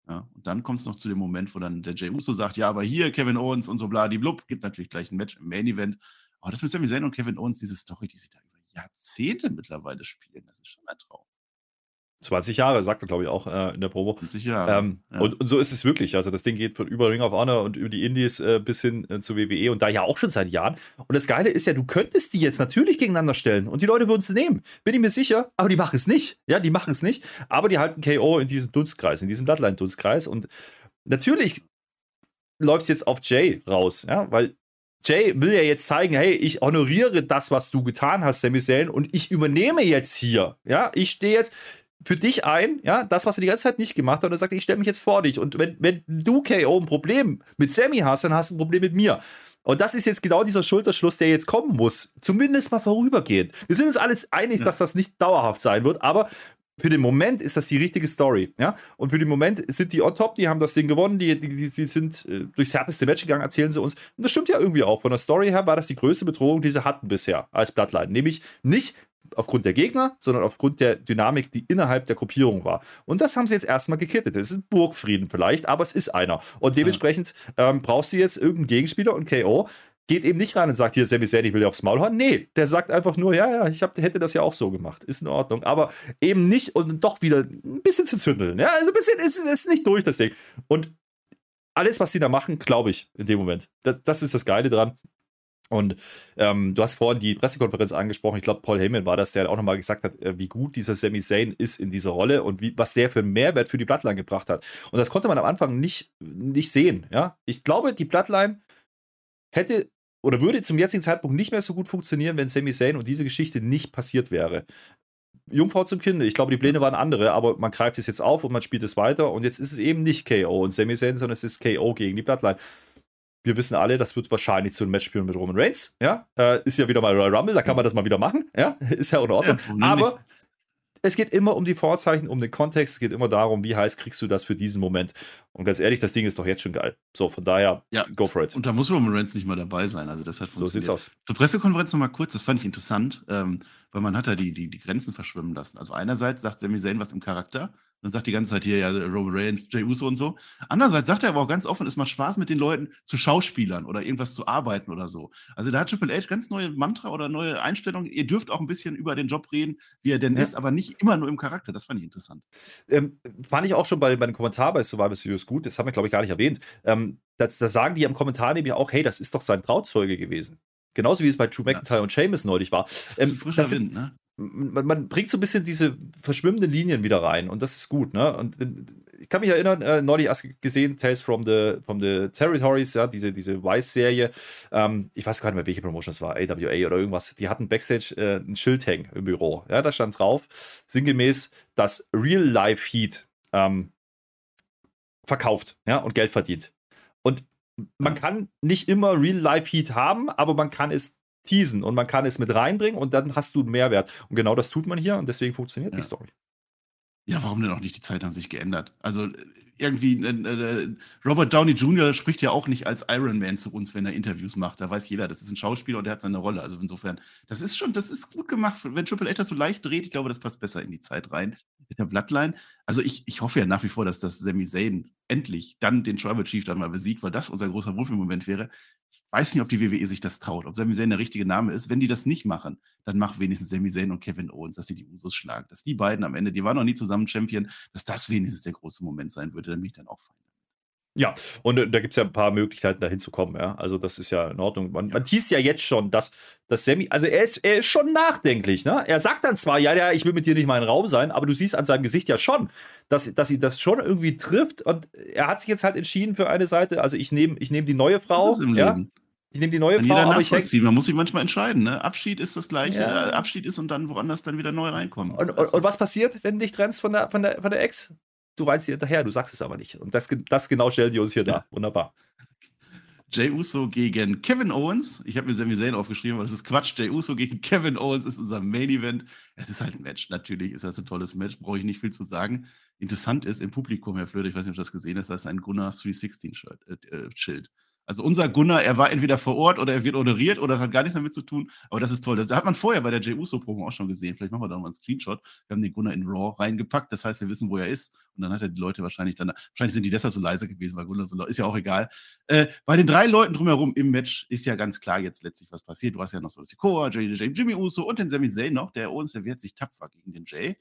Ja, und dann kommt es noch zu dem Moment, wo dann der Jey Uso sagt, ja, aber hier Kevin Owens und so bla, die blub, gibt natürlich gleich ein Match im Main Event. Aber das mit Sami Zayn und Kevin Owens, diese Story, die sie da über Jahrzehnte mittlerweile spielen, das ist schon ein Traum. 20 Jahre, sagt er, glaube ich, auch äh, in der Promo. 20 Jahre. Ähm, ja. und, und, so ist es wirklich. Also, das Ding geht von über Ring of Honor und über die Indies äh, bis hin äh, zu WWE und da ja auch schon seit Jahren. Und das Geile ist ja, du könntest die jetzt natürlich gegeneinander stellen und die Leute würden es nehmen. Bin ich mir sicher, aber die machen es nicht. Ja, die machen es nicht. Aber die halten KO in diesem Dunstkreis, in diesem Bloodline-Dunstkreis. Und natürlich läuft es jetzt auf Jay raus, ja, weil Jay will ja jetzt zeigen, hey, ich honoriere das, was du getan hast, Sami Zayn, und ich übernehme jetzt hier. Ja, ich stehe jetzt, für dich ein, ja, das, was er die ganze Zeit nicht gemacht hat, und er sagt, ich stelle mich jetzt vor dich. Und wenn, wenn du, KO, ein Problem mit Sammy hast, dann hast du ein Problem mit mir. Und das ist jetzt genau dieser Schulterschluss, der jetzt kommen muss. Zumindest mal vorübergehend. Wir sind uns alles einig, ja. dass das nicht dauerhaft sein wird, aber für den Moment ist das die richtige Story. Ja? Und für den Moment sind die on top, die haben das Ding gewonnen, die, die, die sind äh, durchs härteste Match gegangen, erzählen sie uns. Und das stimmt ja irgendwie auch. Von der Story her war das die größte Bedrohung, die sie hatten bisher als Bloodline. Nämlich nicht aufgrund der Gegner, sondern aufgrund der Dynamik, die innerhalb der Gruppierung war. Und das haben sie jetzt erstmal gekittet. Es ist Burgfrieden vielleicht, aber es ist einer. Und dementsprechend ähm, brauchst du jetzt irgendeinen Gegenspieler und KO geht eben nicht rein und sagt, hier, Sami Zayn, ich will dir aufs Maul hauen. Nee, der sagt einfach nur, ja, ja, ich hab, hätte das ja auch so gemacht. Ist in Ordnung. Aber eben nicht und doch wieder ein bisschen zu zündeln. Ja, also ein bisschen ist, ist nicht durch das Ding. Und alles, was sie da machen, glaube ich, in dem Moment. Das, das ist das Geile dran. Und ähm, du hast vorhin die Pressekonferenz angesprochen. Ich glaube, Paul Heyman war das, der auch nochmal gesagt hat, äh, wie gut dieser Sami Zayn ist in dieser Rolle und wie, was der für einen Mehrwert für die Bloodline gebracht hat. Und das konnte man am Anfang nicht, nicht sehen. Ja? Ich glaube, die Bloodline hätte oder würde zum jetzigen Zeitpunkt nicht mehr so gut funktionieren, wenn Sami Zayn und diese Geschichte nicht passiert wäre. Jungfrau zum Kind. Ich glaube, die Pläne waren andere, aber man greift es jetzt auf und man spielt es weiter. Und jetzt ist es eben nicht KO und Sami Zayn, sondern es ist KO gegen die Bloodline wir wissen alle, das wird wahrscheinlich zu einem Match spielen mit Roman Reigns. Ja, äh, ist ja wieder mal Royal Rumble, da kann man das mal wieder machen. Ja, *laughs* ist ja in Ordnung. Ja, Aber es geht immer um die Vorzeichen, um den Kontext, es geht immer darum, wie heiß kriegst du das für diesen Moment. Und ganz ehrlich, das Ding ist doch jetzt schon geil. So, von daher, ja. go for it. Und da muss Roman Reigns nicht mal dabei sein. Also das hat So sieht's aus. Zur Pressekonferenz nochmal kurz, das fand ich interessant, ähm, weil man hat da die, die, die Grenzen verschwimmen lassen. Also einerseits sagt Sami Zayn was im Charakter, dann sagt die ganze Zeit hier, ja, Roman Reigns, Jey Uso und so. Andererseits sagt er aber auch ganz offen, es macht Spaß mit den Leuten zu Schauspielern oder irgendwas zu arbeiten oder so. Also da hat Triple H ganz neue Mantra oder neue Einstellungen. Ihr dürft auch ein bisschen über den Job reden, wie er denn ja. ist, aber nicht immer nur im Charakter. Das fand ich interessant. Ähm, fand ich auch schon bei, bei dem Kommentar bei Survivor Series gut. Das haben wir, glaube ich, gar nicht erwähnt. Ähm, da sagen die im Kommentar nämlich auch, hey, das ist doch sein Trauzeuge gewesen. Genauso wie es bei Drew McIntyre ja. und Sheamus neulich war. Das ist ähm, frischer das Wind, ne? Man, man, bringt so ein bisschen diese verschwimmenden Linien wieder rein und das ist gut. Ne? Und äh, ich kann mich erinnern, äh, neulich erst gesehen, Tales from the, from the Territories, ja, diese, diese Vice-Serie. Ähm, ich weiß gar nicht mehr, welche Promotion es war, AWA oder irgendwas. Die hatten Backstage äh, ein Schild hängen im Büro. Ja, da stand drauf, sinngemäß, dass Real-Life Heat ähm, verkauft ja, und Geld verdient. Und man kann nicht immer Real-Life-Heat haben, aber man kann es teasen und man kann es mit reinbringen und dann hast du einen Mehrwert. Und genau das tut man hier und deswegen funktioniert ja. die Story. Ja, warum denn auch nicht? Die Zeiten haben sich geändert. Also irgendwie, äh, äh, Robert Downey Jr. spricht ja auch nicht als Iron Man zu uns, wenn er Interviews macht. Da weiß jeder, das ist ein Schauspieler und der hat seine Rolle. Also insofern, das ist schon, das ist gut gemacht. Wenn Triple H das so leicht dreht, ich glaube, das passt besser in die Zeit rein mit der Bloodline. Also ich, ich hoffe ja nach wie vor, dass das Sami Zayn endlich dann den Tribal Chief dann mal besiegt, weil das unser großer Wurf-Moment wäre. Ich weiß nicht, ob die WWE sich das traut, ob Sami Zayn der richtige Name ist. Wenn die das nicht machen, dann mach wenigstens Sami Zayn und Kevin Owens, dass sie die Usos schlagen. Dass die beiden am Ende, die waren noch nie zusammen Champion, dass das wenigstens der große Moment sein würde, dann bin ich dann auch fein. Ja, und äh, da gibt es ja ein paar Möglichkeiten, da hinzukommen, ja. Also, das ist ja in Ordnung. Man, ja. man teast ja jetzt schon, dass, dass Sammy, also er ist, er ist schon nachdenklich, ne? Er sagt dann zwar, ja, ja, ich will mit dir nicht mal in Raum sein, aber du siehst an seinem Gesicht ja schon, dass, dass sie das schon irgendwie trifft und er hat sich jetzt halt entschieden für eine Seite. Also, ich nehme ich nehm die neue Frau. Ja? Leben. Ich nehme die neue Kann Frau, aber ich häng... Man muss sich manchmal entscheiden, ne? Abschied ist das gleiche. Ja. Äh, Abschied ist und dann woanders dann wieder neu reinkommen. Und, und, und was passiert, wenn du dich trennst von der, von der, von der Ex? Du weißt dir hinterher, du sagst es aber nicht. Und das, das genau stellt die uns hier ja. da. Wunderbar. Jay Uso gegen Kevin Owens. Ich habe mir Sami Zayn aufgeschrieben, aber das ist Quatsch. Jay Uso gegen *laughs* Kevin Owens ist unser Main Event. Es ist halt ein Match. Natürlich ist das ein tolles Match, brauche ich nicht viel zu sagen. Interessant ist im Publikum, Herr Flöder, ich weiß nicht, ob du das gesehen hast, da ist ein Gunnar 316-Schild. Äh, also unser Gunnar, er war entweder vor Ort oder er wird honoriert oder das hat gar nichts damit zu tun. Aber das ist toll. Das hat man vorher bei der Jey Uso-Promo auch schon gesehen. Vielleicht machen wir da mal einen Screenshot. Wir haben den Gunnar in Raw reingepackt. Das heißt, wir wissen, wo er ist. Und dann hat er die Leute wahrscheinlich dann, wahrscheinlich sind die deshalb so leise gewesen, weil Gunnar so laut ist ja auch egal. Äh, bei den drei Leuten drumherum im Match ist ja ganz klar jetzt letztlich was passiert. Du hast ja noch so Sikoa, Jimmy Uso und den Sami Zayn noch. Der Owens, der wehrt sich tapfer gegen den Jay.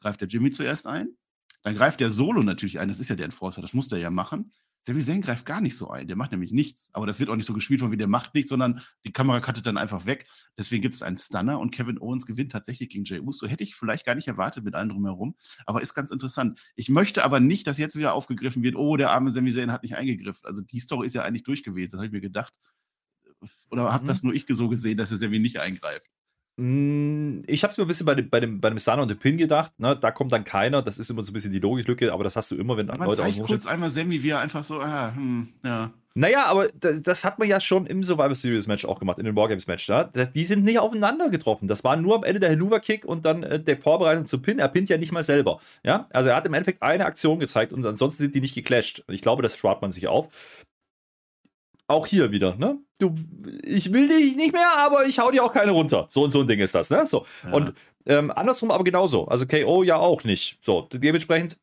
Greift der Jimmy zuerst ein. Dann greift der Solo natürlich ein. Das ist ja der Enforcer. Das muss der ja machen. Sami greift gar nicht so ein. Der macht nämlich nichts. Aber das wird auch nicht so gespielt von wie der macht nichts, sondern die Kamera cuttet dann einfach weg. Deswegen gibt es einen Stunner und Kevin Owens gewinnt tatsächlich gegen Jey Uso. Hätte ich vielleicht gar nicht erwartet mit allen drumherum. Aber ist ganz interessant. Ich möchte aber nicht, dass jetzt wieder aufgegriffen wird, oh, der arme Sami hat nicht eingegriffen. Also die Story ist ja eigentlich durch gewesen. Das habe ich mir gedacht. Oder mhm. habe das nur ich so gesehen, dass er Sami nicht eingreift? Hm, ich habe es mir ein bisschen bei dem, bei dem, bei dem Stunner und dem Pin gedacht. Ne? Da kommt dann keiner. Das ist immer so ein bisschen die Logiklücke, aber das hast du immer, wenn aber Leute auch kurz einmal Sammy, wie er einfach so, ah, hm, ja. Naja, aber das, das, hat man ja schon im Survivor Series Match auch gemacht, in den Wargames Match. Da. Die sind nicht aufeinander getroffen. Das war nur am Ende der Hanuva Kick und dann äh, der Vorbereitung zum Pin. Er pinnt ja nicht mal selber. Ja, also er hat im Endeffekt eine Aktion gezeigt und ansonsten sind die nicht geclasht. Ich glaube, das schreibt man sich auf auch hier wieder, ne? Du, ich will dich nicht mehr, aber ich hau dir auch keine runter. So und so ein Ding ist das, ne? So. Ja. Und ähm, andersrum aber genauso. Also KO ja auch nicht. So, dementsprechend,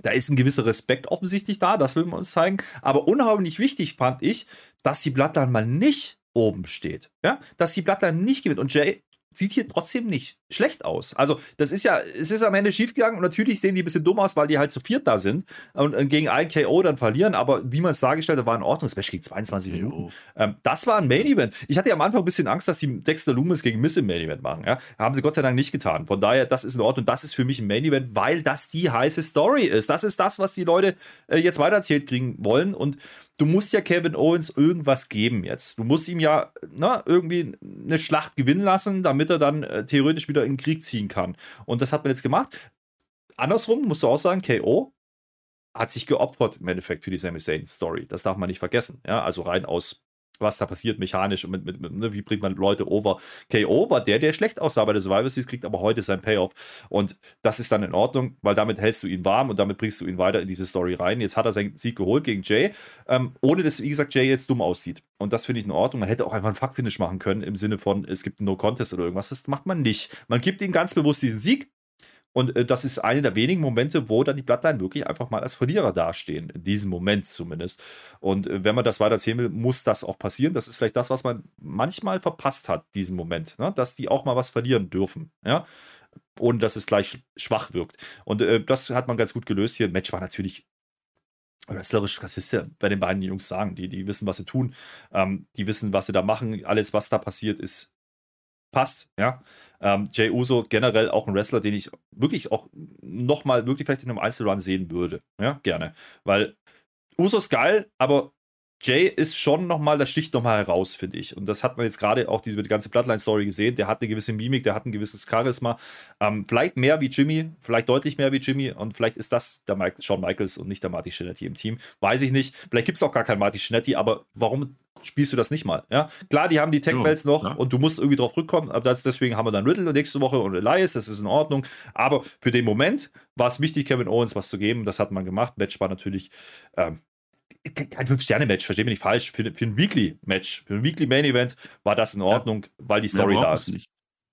da ist ein gewisser Respekt offensichtlich da, das will man uns zeigen. Aber unheimlich wichtig fand ich, dass die Blattline mal nicht oben steht. Ja? Dass die Blattline nicht gewinnt. Und Jay sieht hier trotzdem nicht schlecht aus. Also, das ist ja, es ist am Ende schiefgegangen und natürlich sehen die ein bisschen dumm aus, weil die halt zu viert da sind und, gegen ein KO dann verlieren, aber wie man es dargestellt hat, war in Ordnung. Das Match ging 22 Minuten. Ähm, das war ein Main Event. Ich hatte ja am Anfang ein bisschen Angst, dass die Dexter Loomis gegen Miss im Main Event machen. Ja? Haben sie Gott sei Dank nicht getan. Von daher, das ist in Ordnung. Das ist für mich ein Main Event, weil das die heiße Story ist. Das ist das, was die Leute äh, jetzt weitererzählt kriegen wollen und du musst ja Kevin Owens irgendwas geben jetzt. Du musst ihm ja na, irgendwie eine Schlacht gewinnen lassen, damit er dann äh, theoretisch wieder in den Krieg ziehen kann. Und das hat man jetzt gemacht. Andersrum musst du auch sagen, KO hat sich geopfert im Endeffekt für die Sami Zayn Story. Das darf man nicht vergessen. Ja, also rein aus was da passiert mechanisch und mit, mit, mit ne, wie bringt man Leute over. KO war der, der schlecht aussah bei der Survivor Series, kriegt aber heute sein Payoff und das ist dann in Ordnung, weil damit hältst du ihn warm und damit bringst du ihn weiter in diese Story rein. Jetzt hat er seinen Sieg geholt gegen Jay, ähm, ohne dass, wie gesagt, Jay jetzt dumm aussieht und das finde ich in Ordnung. Man hätte auch einfach ein Fuck-Finish machen können im Sinne von, es gibt ein No-Contest oder irgendwas, das macht man nicht. Man gibt ihm ganz bewusst diesen Sieg, und äh, das ist eine der wenigen Momente, wo dann die Bloodline wirklich einfach mal als Verlierer dastehen. In diesem Moment zumindest. Und äh, wenn man das weiter erzählen will, muss das auch passieren. Das ist vielleicht das, was man manchmal verpasst hat, diesen Moment. Ne? Dass die auch mal was verlieren dürfen. Ja? Ohne dass es gleich schwach wirkt. Und äh, das hat man ganz gut gelöst hier. Match war natürlich wrestlerisch, was wisst ihr bei den beiden Jungs sagen? Die, die wissen, was sie tun. Ähm, die wissen, was sie da machen. Alles, was da passiert, ist passt, ja. Ähm, Jay Uso generell auch ein Wrestler, den ich wirklich auch nochmal wirklich vielleicht in einem Einzelrun sehen würde. Ja, gerne. Weil Uso ist geil, aber Jay ist schon nochmal, das sticht nochmal heraus, finde ich. Und das hat man jetzt gerade auch die, die ganze Bloodline-Story gesehen. Der hat eine gewisse Mimik, der hat ein gewisses Charisma. Ähm, vielleicht mehr wie Jimmy, vielleicht deutlich mehr wie Jimmy. Und vielleicht ist das der Mike, Shawn Michaels und nicht der Marty Shinetti im Team. Weiß ich nicht. Vielleicht gibt es auch gar keinen Marty Shinetti, aber warum spielst du das nicht mal? Ja, klar, die haben die Tech-Belts noch ja. und du musst irgendwie drauf rückkommen. Aber das, deswegen haben wir dann Riddle nächste Woche und Elias, das ist in Ordnung. Aber für den Moment war es wichtig, Kevin Owens was zu geben. Das hat man gemacht. Match war natürlich ähm, kein Fünf-Sterne-Match, verstehe mich nicht falsch. Für, für ein Weekly-Match, für ein Weekly-Main-Event war das in Ordnung, ja. weil die Story da ist. Nicht.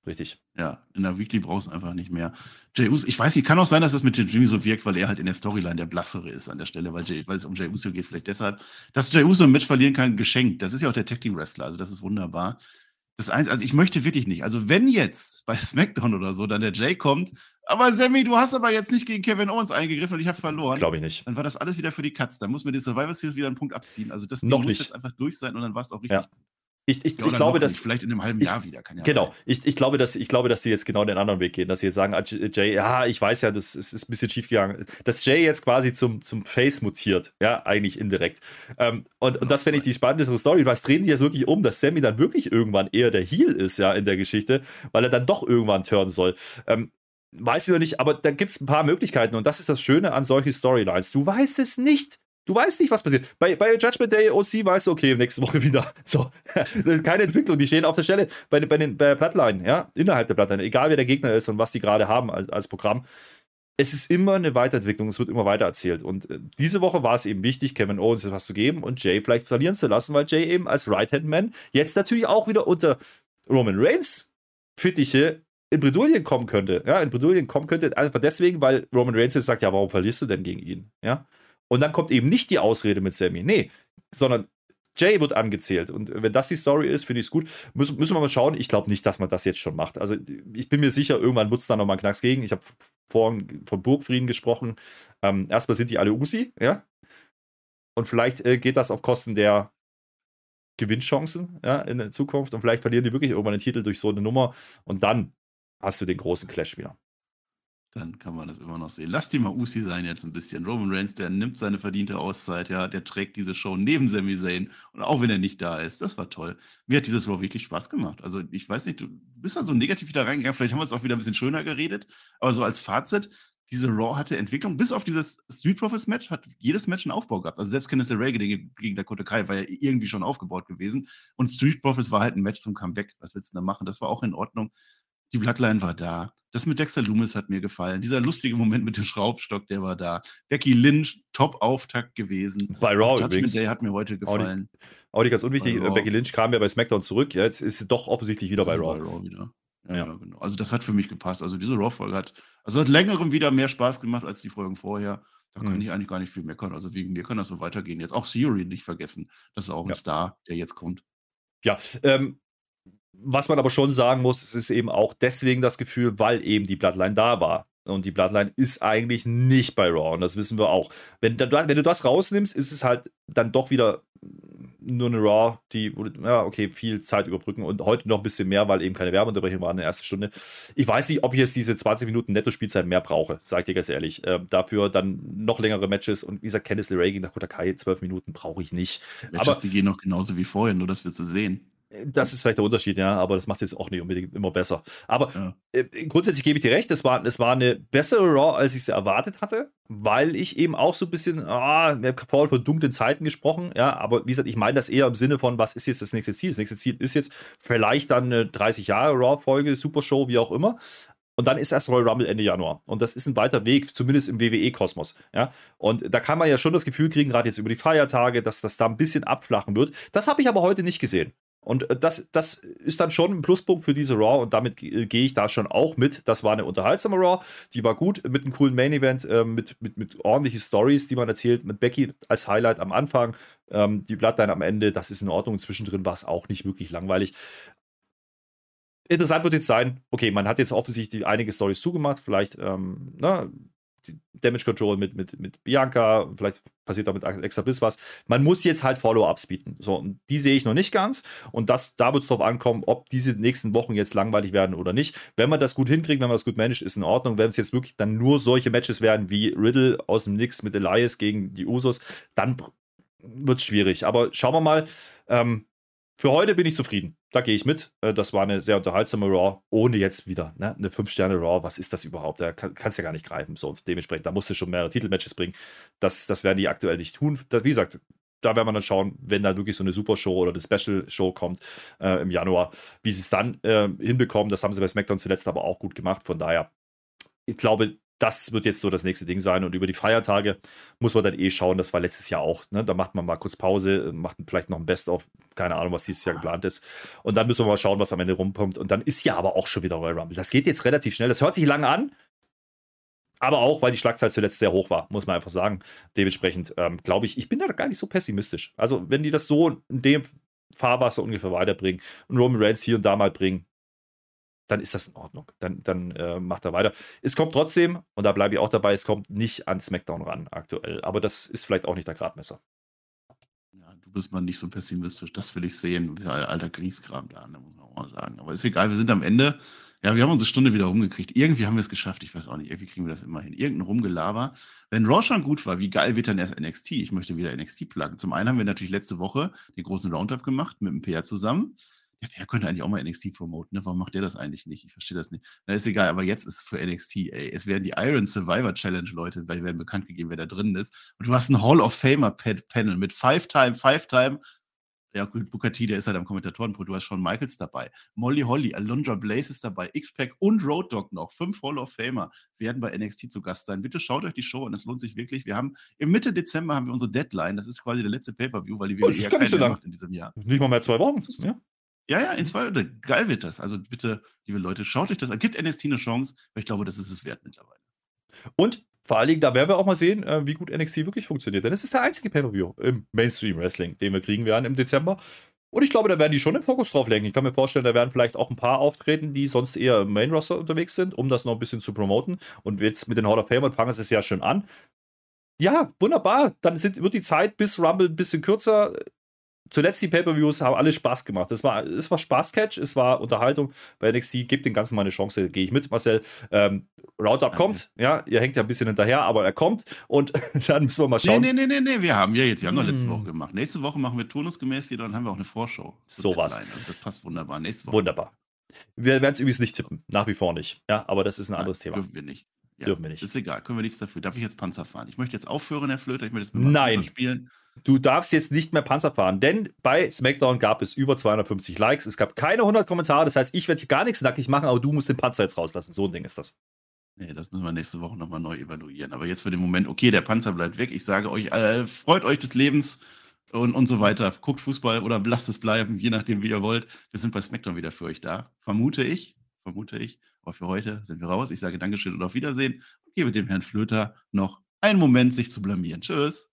Richtig. Ja, in der Weekly brauchst du einfach nicht mehr. Jay Uso, ich weiß nicht, kann auch sein, dass das mit Jimmy so wirkt, weil er halt in der Storyline der Blassere ist an der Stelle, weil, Jay, weil es um Jay Uso geht, vielleicht deshalb. Dass Jay Uso ein Match verlieren kann, geschenkt. Das ist ja auch der Tag Team Wrestler, also das ist wunderbar. Das eins, also ich möchte wirklich nicht. Also wenn jetzt bei *laughs* SmackDown oder so dann der Jay kommt, aber Sammy, du hast aber jetzt nicht gegen Kevin Owens eingegriffen und ich habe verloren. Glaube ich nicht. Dann war das alles wieder für die Katz. Dann muss mir die Survivor Series wieder einen Punkt abziehen. Also das Ding Noch muss nicht. jetzt einfach durch sein und dann war es auch richtig. Ja. Ich, ich, ja, ich glaube, dass. Vielleicht in einem halben Jahr wieder, kann ja Genau. Ich, ich, glaube, dass, ich glaube, dass sie jetzt genau den anderen Weg gehen, dass sie jetzt sagen, ah, Jay, ja, ich weiß ja, das ist, ist ein bisschen schief gegangen. Dass Jay jetzt quasi zum, zum Face mutiert, ja, eigentlich indirekt. Ähm, und, und das fände ich die spannendere Story, weil es drehen die jetzt wirklich um, dass Sammy dann wirklich irgendwann eher der Heel ist, ja, in der Geschichte, weil er dann doch irgendwann turnen soll. Ähm, weiß ich noch nicht, aber da gibt es ein paar Möglichkeiten und das ist das Schöne an solchen Storylines. Du weißt es nicht. Du weißt nicht, was passiert. Bei, bei Judgment Day OC weißt du, okay, nächste Woche *laughs* wieder. So, keine Entwicklung, die stehen auf der Stelle bei, bei, den, bei Bloodline, ja, innerhalb der Bloodline, egal wer der Gegner ist und was die gerade haben als, als Programm. Es ist immer eine Weiterentwicklung, es wird immer weiter erzählt. Und äh, diese Woche war es eben wichtig, Kevin Owens etwas zu geben und Jay vielleicht verlieren zu lassen, weil Jay eben als Right-Hand-Man jetzt natürlich auch wieder unter Roman Reigns Fittiche in Bredouillen kommen könnte. Ja, in Bredouillen kommen könnte, einfach deswegen, weil Roman Reigns jetzt sagt, ja, warum verlierst du denn gegen ihn? Ja. Und dann kommt eben nicht die Ausrede mit Sammy. Nee, sondern Jay wird angezählt. Und wenn das die Story ist, finde ich es gut. Müssen, müssen wir mal schauen. Ich glaube nicht, dass man das jetzt schon macht. Also ich bin mir sicher, irgendwann wird es da nochmal einen Knacks gegen. Ich habe vorhin von Burgfrieden gesprochen. Ähm, erstmal sind die alle Usi, ja. Und vielleicht äh, geht das auf Kosten der Gewinnchancen ja, in der Zukunft. Und vielleicht verlieren die wirklich irgendwann den Titel durch so eine Nummer. Und dann hast du den großen Clash wieder dann kann man das immer noch sehen. Lass die mal Usi sein jetzt ein bisschen. Roman Reigns, der nimmt seine verdiente Auszeit, ja, der trägt diese Show neben Sami Zayn und auch wenn er nicht da ist, das war toll. Mir hat dieses Raw wirklich Spaß gemacht. Also ich weiß nicht, du bist dann so negativ wieder reingegangen, vielleicht haben wir es auch wieder ein bisschen schöner geredet, aber so als Fazit, diese Raw hatte Entwicklung, bis auf dieses Street Profits Match hat jedes Match einen Aufbau gehabt. Also selbst Kenneth Ray gegen, gegen Dakota Kai war ja irgendwie schon aufgebaut gewesen und Street Profits war halt ein Match zum Comeback. Was willst du da machen? Das war auch in Ordnung. Die Bloodline war da. Das mit Dexter Loomis hat mir gefallen. Dieser lustige Moment mit dem Schraubstock, der war da. Becky Lynch, Top-Auftakt gewesen. Bei Raw übrigens. Day hat mir heute gefallen. Auch nicht, ganz unwichtig, Becky Lynch kam ja bei SmackDown zurück. Ja, jetzt ist sie doch offensichtlich wieder bei Raw. bei Raw. wieder. Ja, ja. genau. Also das hat für mich gepasst. Also diese Raw-Folge hat, also hat längerem wieder mehr Spaß gemacht als die Folgen vorher. Da kann ich eigentlich gar nicht viel meckern. Also wegen mir kann das so weitergehen. Jetzt auch Theory nicht vergessen. Das ist auch ein ja. Star, der jetzt kommt. Ja, ähm, was man aber schon sagen muss, es ist eben auch deswegen das Gefühl, weil eben die Bloodline da war. Und die Bloodline ist eigentlich nicht bei Raw. Und das wissen wir auch. Wenn, wenn du das rausnimmst, ist es halt dann doch wieder nur eine Raw, die, ja, okay, viel Zeit überbrücken und heute noch ein bisschen mehr, weil eben keine Werbeunterbrechung war in der ersten Stunde. Ich weiß nicht, ob ich jetzt diese 20 Minuten Netto-Spielzeit mehr brauche, sag ich dir ganz ehrlich. Äh, dafür dann noch längere Matches und wie gesagt, Candice LeRae gegen Dakota Kai, 12 Minuten brauche ich nicht. Matches, Aber die gehen noch genauso wie vorher, nur dass wir sie sehen. Das ist vielleicht der Unterschied, ja, aber das macht es jetzt auch nicht unbedingt immer besser. Aber ja. äh, grundsätzlich gebe ich dir recht, es war, es war eine bessere Raw, als ich es erwartet hatte, weil ich eben auch so ein bisschen, ah, wir haben vorhin von dunklen Zeiten gesprochen, ja, aber wie gesagt, ich meine das eher im Sinne von, was ist jetzt das nächste Ziel? Das nächste Ziel ist jetzt vielleicht dann eine 30 Jahre Raw-Folge, Supershow, wie auch immer. Und dann ist erst Royal Rumble Ende Januar. Und das ist ein weiter Weg, zumindest im WWE-Kosmos. Ja? Und da kann man ja schon das Gefühl kriegen, gerade jetzt über die Feiertage, dass das da ein bisschen abflachen wird. Das habe ich aber heute nicht gesehen. Und äh, das, das ist dann schon ein Pluspunkt für diese Raw und damit äh, gehe ich da schon auch mit. Das war eine unterhaltsame Raw, die war gut mit einem coolen Main Event, äh, mit, mit, mit ordentlichen Stories, die man erzählt, mit Becky als Highlight am Anfang, ähm, die Bloodline am Ende, das ist in Ordnung. Zwischendrin war es auch nicht wirklich langweilig. Interessant wird jetzt sein, okay, man hat jetzt offensichtlich einige Stories zugemacht, vielleicht ähm, na, ne, Damage Control mit, mit, mit Bianca, vielleicht passiert da mit Alexa Bliss was. Man muss jetzt halt Follow-ups bieten. So, und die sehe ich noch nicht ganz. Und das, da wird es darauf ankommen, ob diese nächsten Wochen jetzt langweilig werden oder nicht. Wenn man das gut hinkriegt, wenn man das gut managt, ist in Ordnung. Wenn es jetzt wirklich dann nur solche Matches werden wie Riddle aus dem Nix mit Elias gegen die Usos, dann wird es schwierig. Aber schauen wir mal. Ähm, für heute bin ich zufrieden. Da gehe ich mit. Äh, das war eine sehr unterhaltsame Raw, ohne jetzt wieder ne? eine 5-Sterne-Raw. Was ist das überhaupt? Da kann, kannst du ja gar nicht greifen. So, dementsprechend, da musst du schon mehrere Titelmatches bringen. Das, das werden die aktuell nicht tun. Das, wie gesagt, da werden wir dann schauen, wenn da wirklich so eine Super-Show oder eine Special-Show kommt äh, im Januar, wie sie es dann äh, hinbekommen. Das haben sie bei SmackDown zuletzt aber auch gut gemacht. Von daher, ich glaube, das wird jetzt so das nächste Ding sein. Und über die Feiertage muss man dann eh schauen. Das war letztes Jahr auch. Ne? Da macht man mal kurz Pause, macht vielleicht noch ein Best-of. Keine Ahnung, was dieses Jahr geplant ist. Und dann müssen wir mal schauen, was am Ende rumkommt. Und dann ist ja aber auch schon wieder Royal Rumble. Das geht jetzt relativ schnell. Das hört sich lange an. Aber auch, weil die Schlagzahl zuletzt sehr hoch war, muss man einfach sagen. Dementsprechend ähm, glaube ich, ich bin da gar nicht so pessimistisch. Also, wenn die das so in dem Fahrwasser ungefähr weiterbringen und Roman Reigns hier und da mal bringen, dann ist das in Ordnung. Dann, dann äh, macht er weiter. Es kommt trotzdem, und da bleibe ich auch dabei, es kommt nicht an SmackDown ran aktuell. Aber das ist vielleicht auch nicht der Gradmesser. Ja, du bist mal nicht so pessimistisch. Das will ich sehen. Alter Grieskram da, ne, muss man auch mal sagen. Aber ist egal, wir sind am Ende. Ja, wir haben unsere Stunde wieder rumgekriegt. Irgendwie haben wir es geschafft. Ich weiß auch nicht. Irgendwie kriegen wir das immer hin. Irgendein Rumgelaber. Wenn Raw schon gut war, wie geil wird dann erst NXT? Ich möchte wieder NXT pluggen. Zum einen haben wir natürlich letzte Woche den großen Roundup gemacht mit dem PR zusammen. Ja, wer könnte eigentlich auch mal NXT promoten, ne? Warum macht der das eigentlich nicht? Ich verstehe das nicht. Na, ist egal, aber jetzt ist für NXT, ey. Es werden die Iron Survivor Challenge, Leute, weil werden bekannt gegeben, wer da drin ist. Und du hast ein Hall of Famer Panel mit Five-Time, Five-Time. Ja, gut, Bukati, der ist halt am Kommentatorenpult. Du hast schon Michaels dabei. Molly Holly, Alondra Blaze ist dabei, X-Pac und Road Dog noch. Fünf Hall of Famer werden bei NXT zu Gast sein. Bitte schaut euch die Show an, es lohnt sich wirklich. Wir haben im Mitte Dezember haben wir unsere Deadline. Das ist quasi der letzte Pay-Per-View, weil die WWE oh, ist gar nicht so lang. in diesem Jahr. Nicht mal mehr zwei Wochen. Ja. Ja, ja, in zwei oder geil wird das. Also bitte, liebe Leute, schaut euch das an. Gibt NXT eine Chance, weil ich glaube, das ist es wert mittlerweile. Und vor allen Dingen, da werden wir auch mal sehen, äh, wie gut NXT wirklich funktioniert. Denn es ist der einzige Pay-Per-View im Mainstream Wrestling, den wir kriegen werden im Dezember. Und ich glaube, da werden die schon den Fokus drauf legen. Ich kann mir vorstellen, da werden vielleicht auch ein paar auftreten, die sonst eher im Main Roster unterwegs sind, um das noch ein bisschen zu promoten. Und jetzt mit den Hall of Fame fangen sie es ja schon an. Ja, wunderbar. Dann sind, wird die Zeit bis Rumble ein bisschen kürzer zuletzt die Pay-Per-Views haben alle Spaß gemacht. Es war, es war Spaßcatch, es war Unterhaltung. Bei NXT gibt den Ganzen mal eine Chance, gehe ich mit, Marcel. Ähm, Roundup okay. kommt, ja, ihr hängt ja ein bisschen hinterher, aber er kommt und *laughs* dann müssen wir mal schauen. Nee, nee, nee, nee, nee. wir haben ja jetzt, wir haben hm. letzte Woche gemacht. Nächste Woche machen wir turnusgemäß wieder und haben wir auch eine Vorschau. So was. Also das passt wunderbar. Nächste Woche. Wunderbar. Wir werden es übrigens nicht tippen, nach wie vor nicht. Ja, aber das ist ein anderes Nein, Thema. Dürfen wir nicht. Ja, dürfen wir nicht. Ist egal, können wir nichts dafür. Darf ich jetzt Panzer fahren? Ich möchte jetzt aufhören, Herr Flöter, ich möchte jetzt mit Nein. Panzer spielen. Du darfst jetzt nicht mehr Panzer fahren, denn bei SmackDown gab es über 250 Likes. Es gab keine 100 Kommentare. Das heißt, ich werde hier gar nichts nackig machen, aber du musst den Panzer jetzt rauslassen. So ein Ding ist das. Nee, das müssen wir nächste Woche nochmal neu evaluieren. Aber jetzt für den Moment, okay, der Panzer bleibt weg. Ich sage euch, äh, freut euch des Lebens und, und so weiter. Guckt Fußball oder lasst es bleiben, je nachdem, wie ihr wollt. Wir sind bei SmackDown wieder für euch da. Vermute ich, vermute ich. Aber für heute sind wir raus. Ich sage Dankeschön und auf Wiedersehen und gebe dem Herrn Flöter noch einen Moment, sich zu blamieren. Tschüss.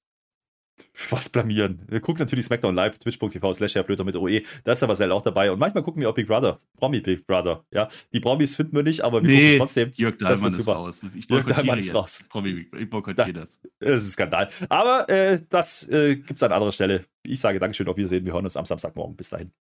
Was blamieren? Guckt natürlich SmackDown live, twitch.tv slash Flöter mit OE. Da ist der Marcel auch dabei. Und manchmal gucken wir auch Big Brother, Promi Big Brother. Ja, die Promis finden wir nicht, aber wir nee, gucken es trotzdem. Jörg Dahlmann ist raus. Ich Jörg Dahlmann ist raus. Promi, ich boykottiere das. Das ist ein Skandal. Aber äh, das äh, gibt es an anderer Stelle. Ich sage Dankeschön, auf Wiedersehen. Wir hören uns am Samstagmorgen. Bis dahin.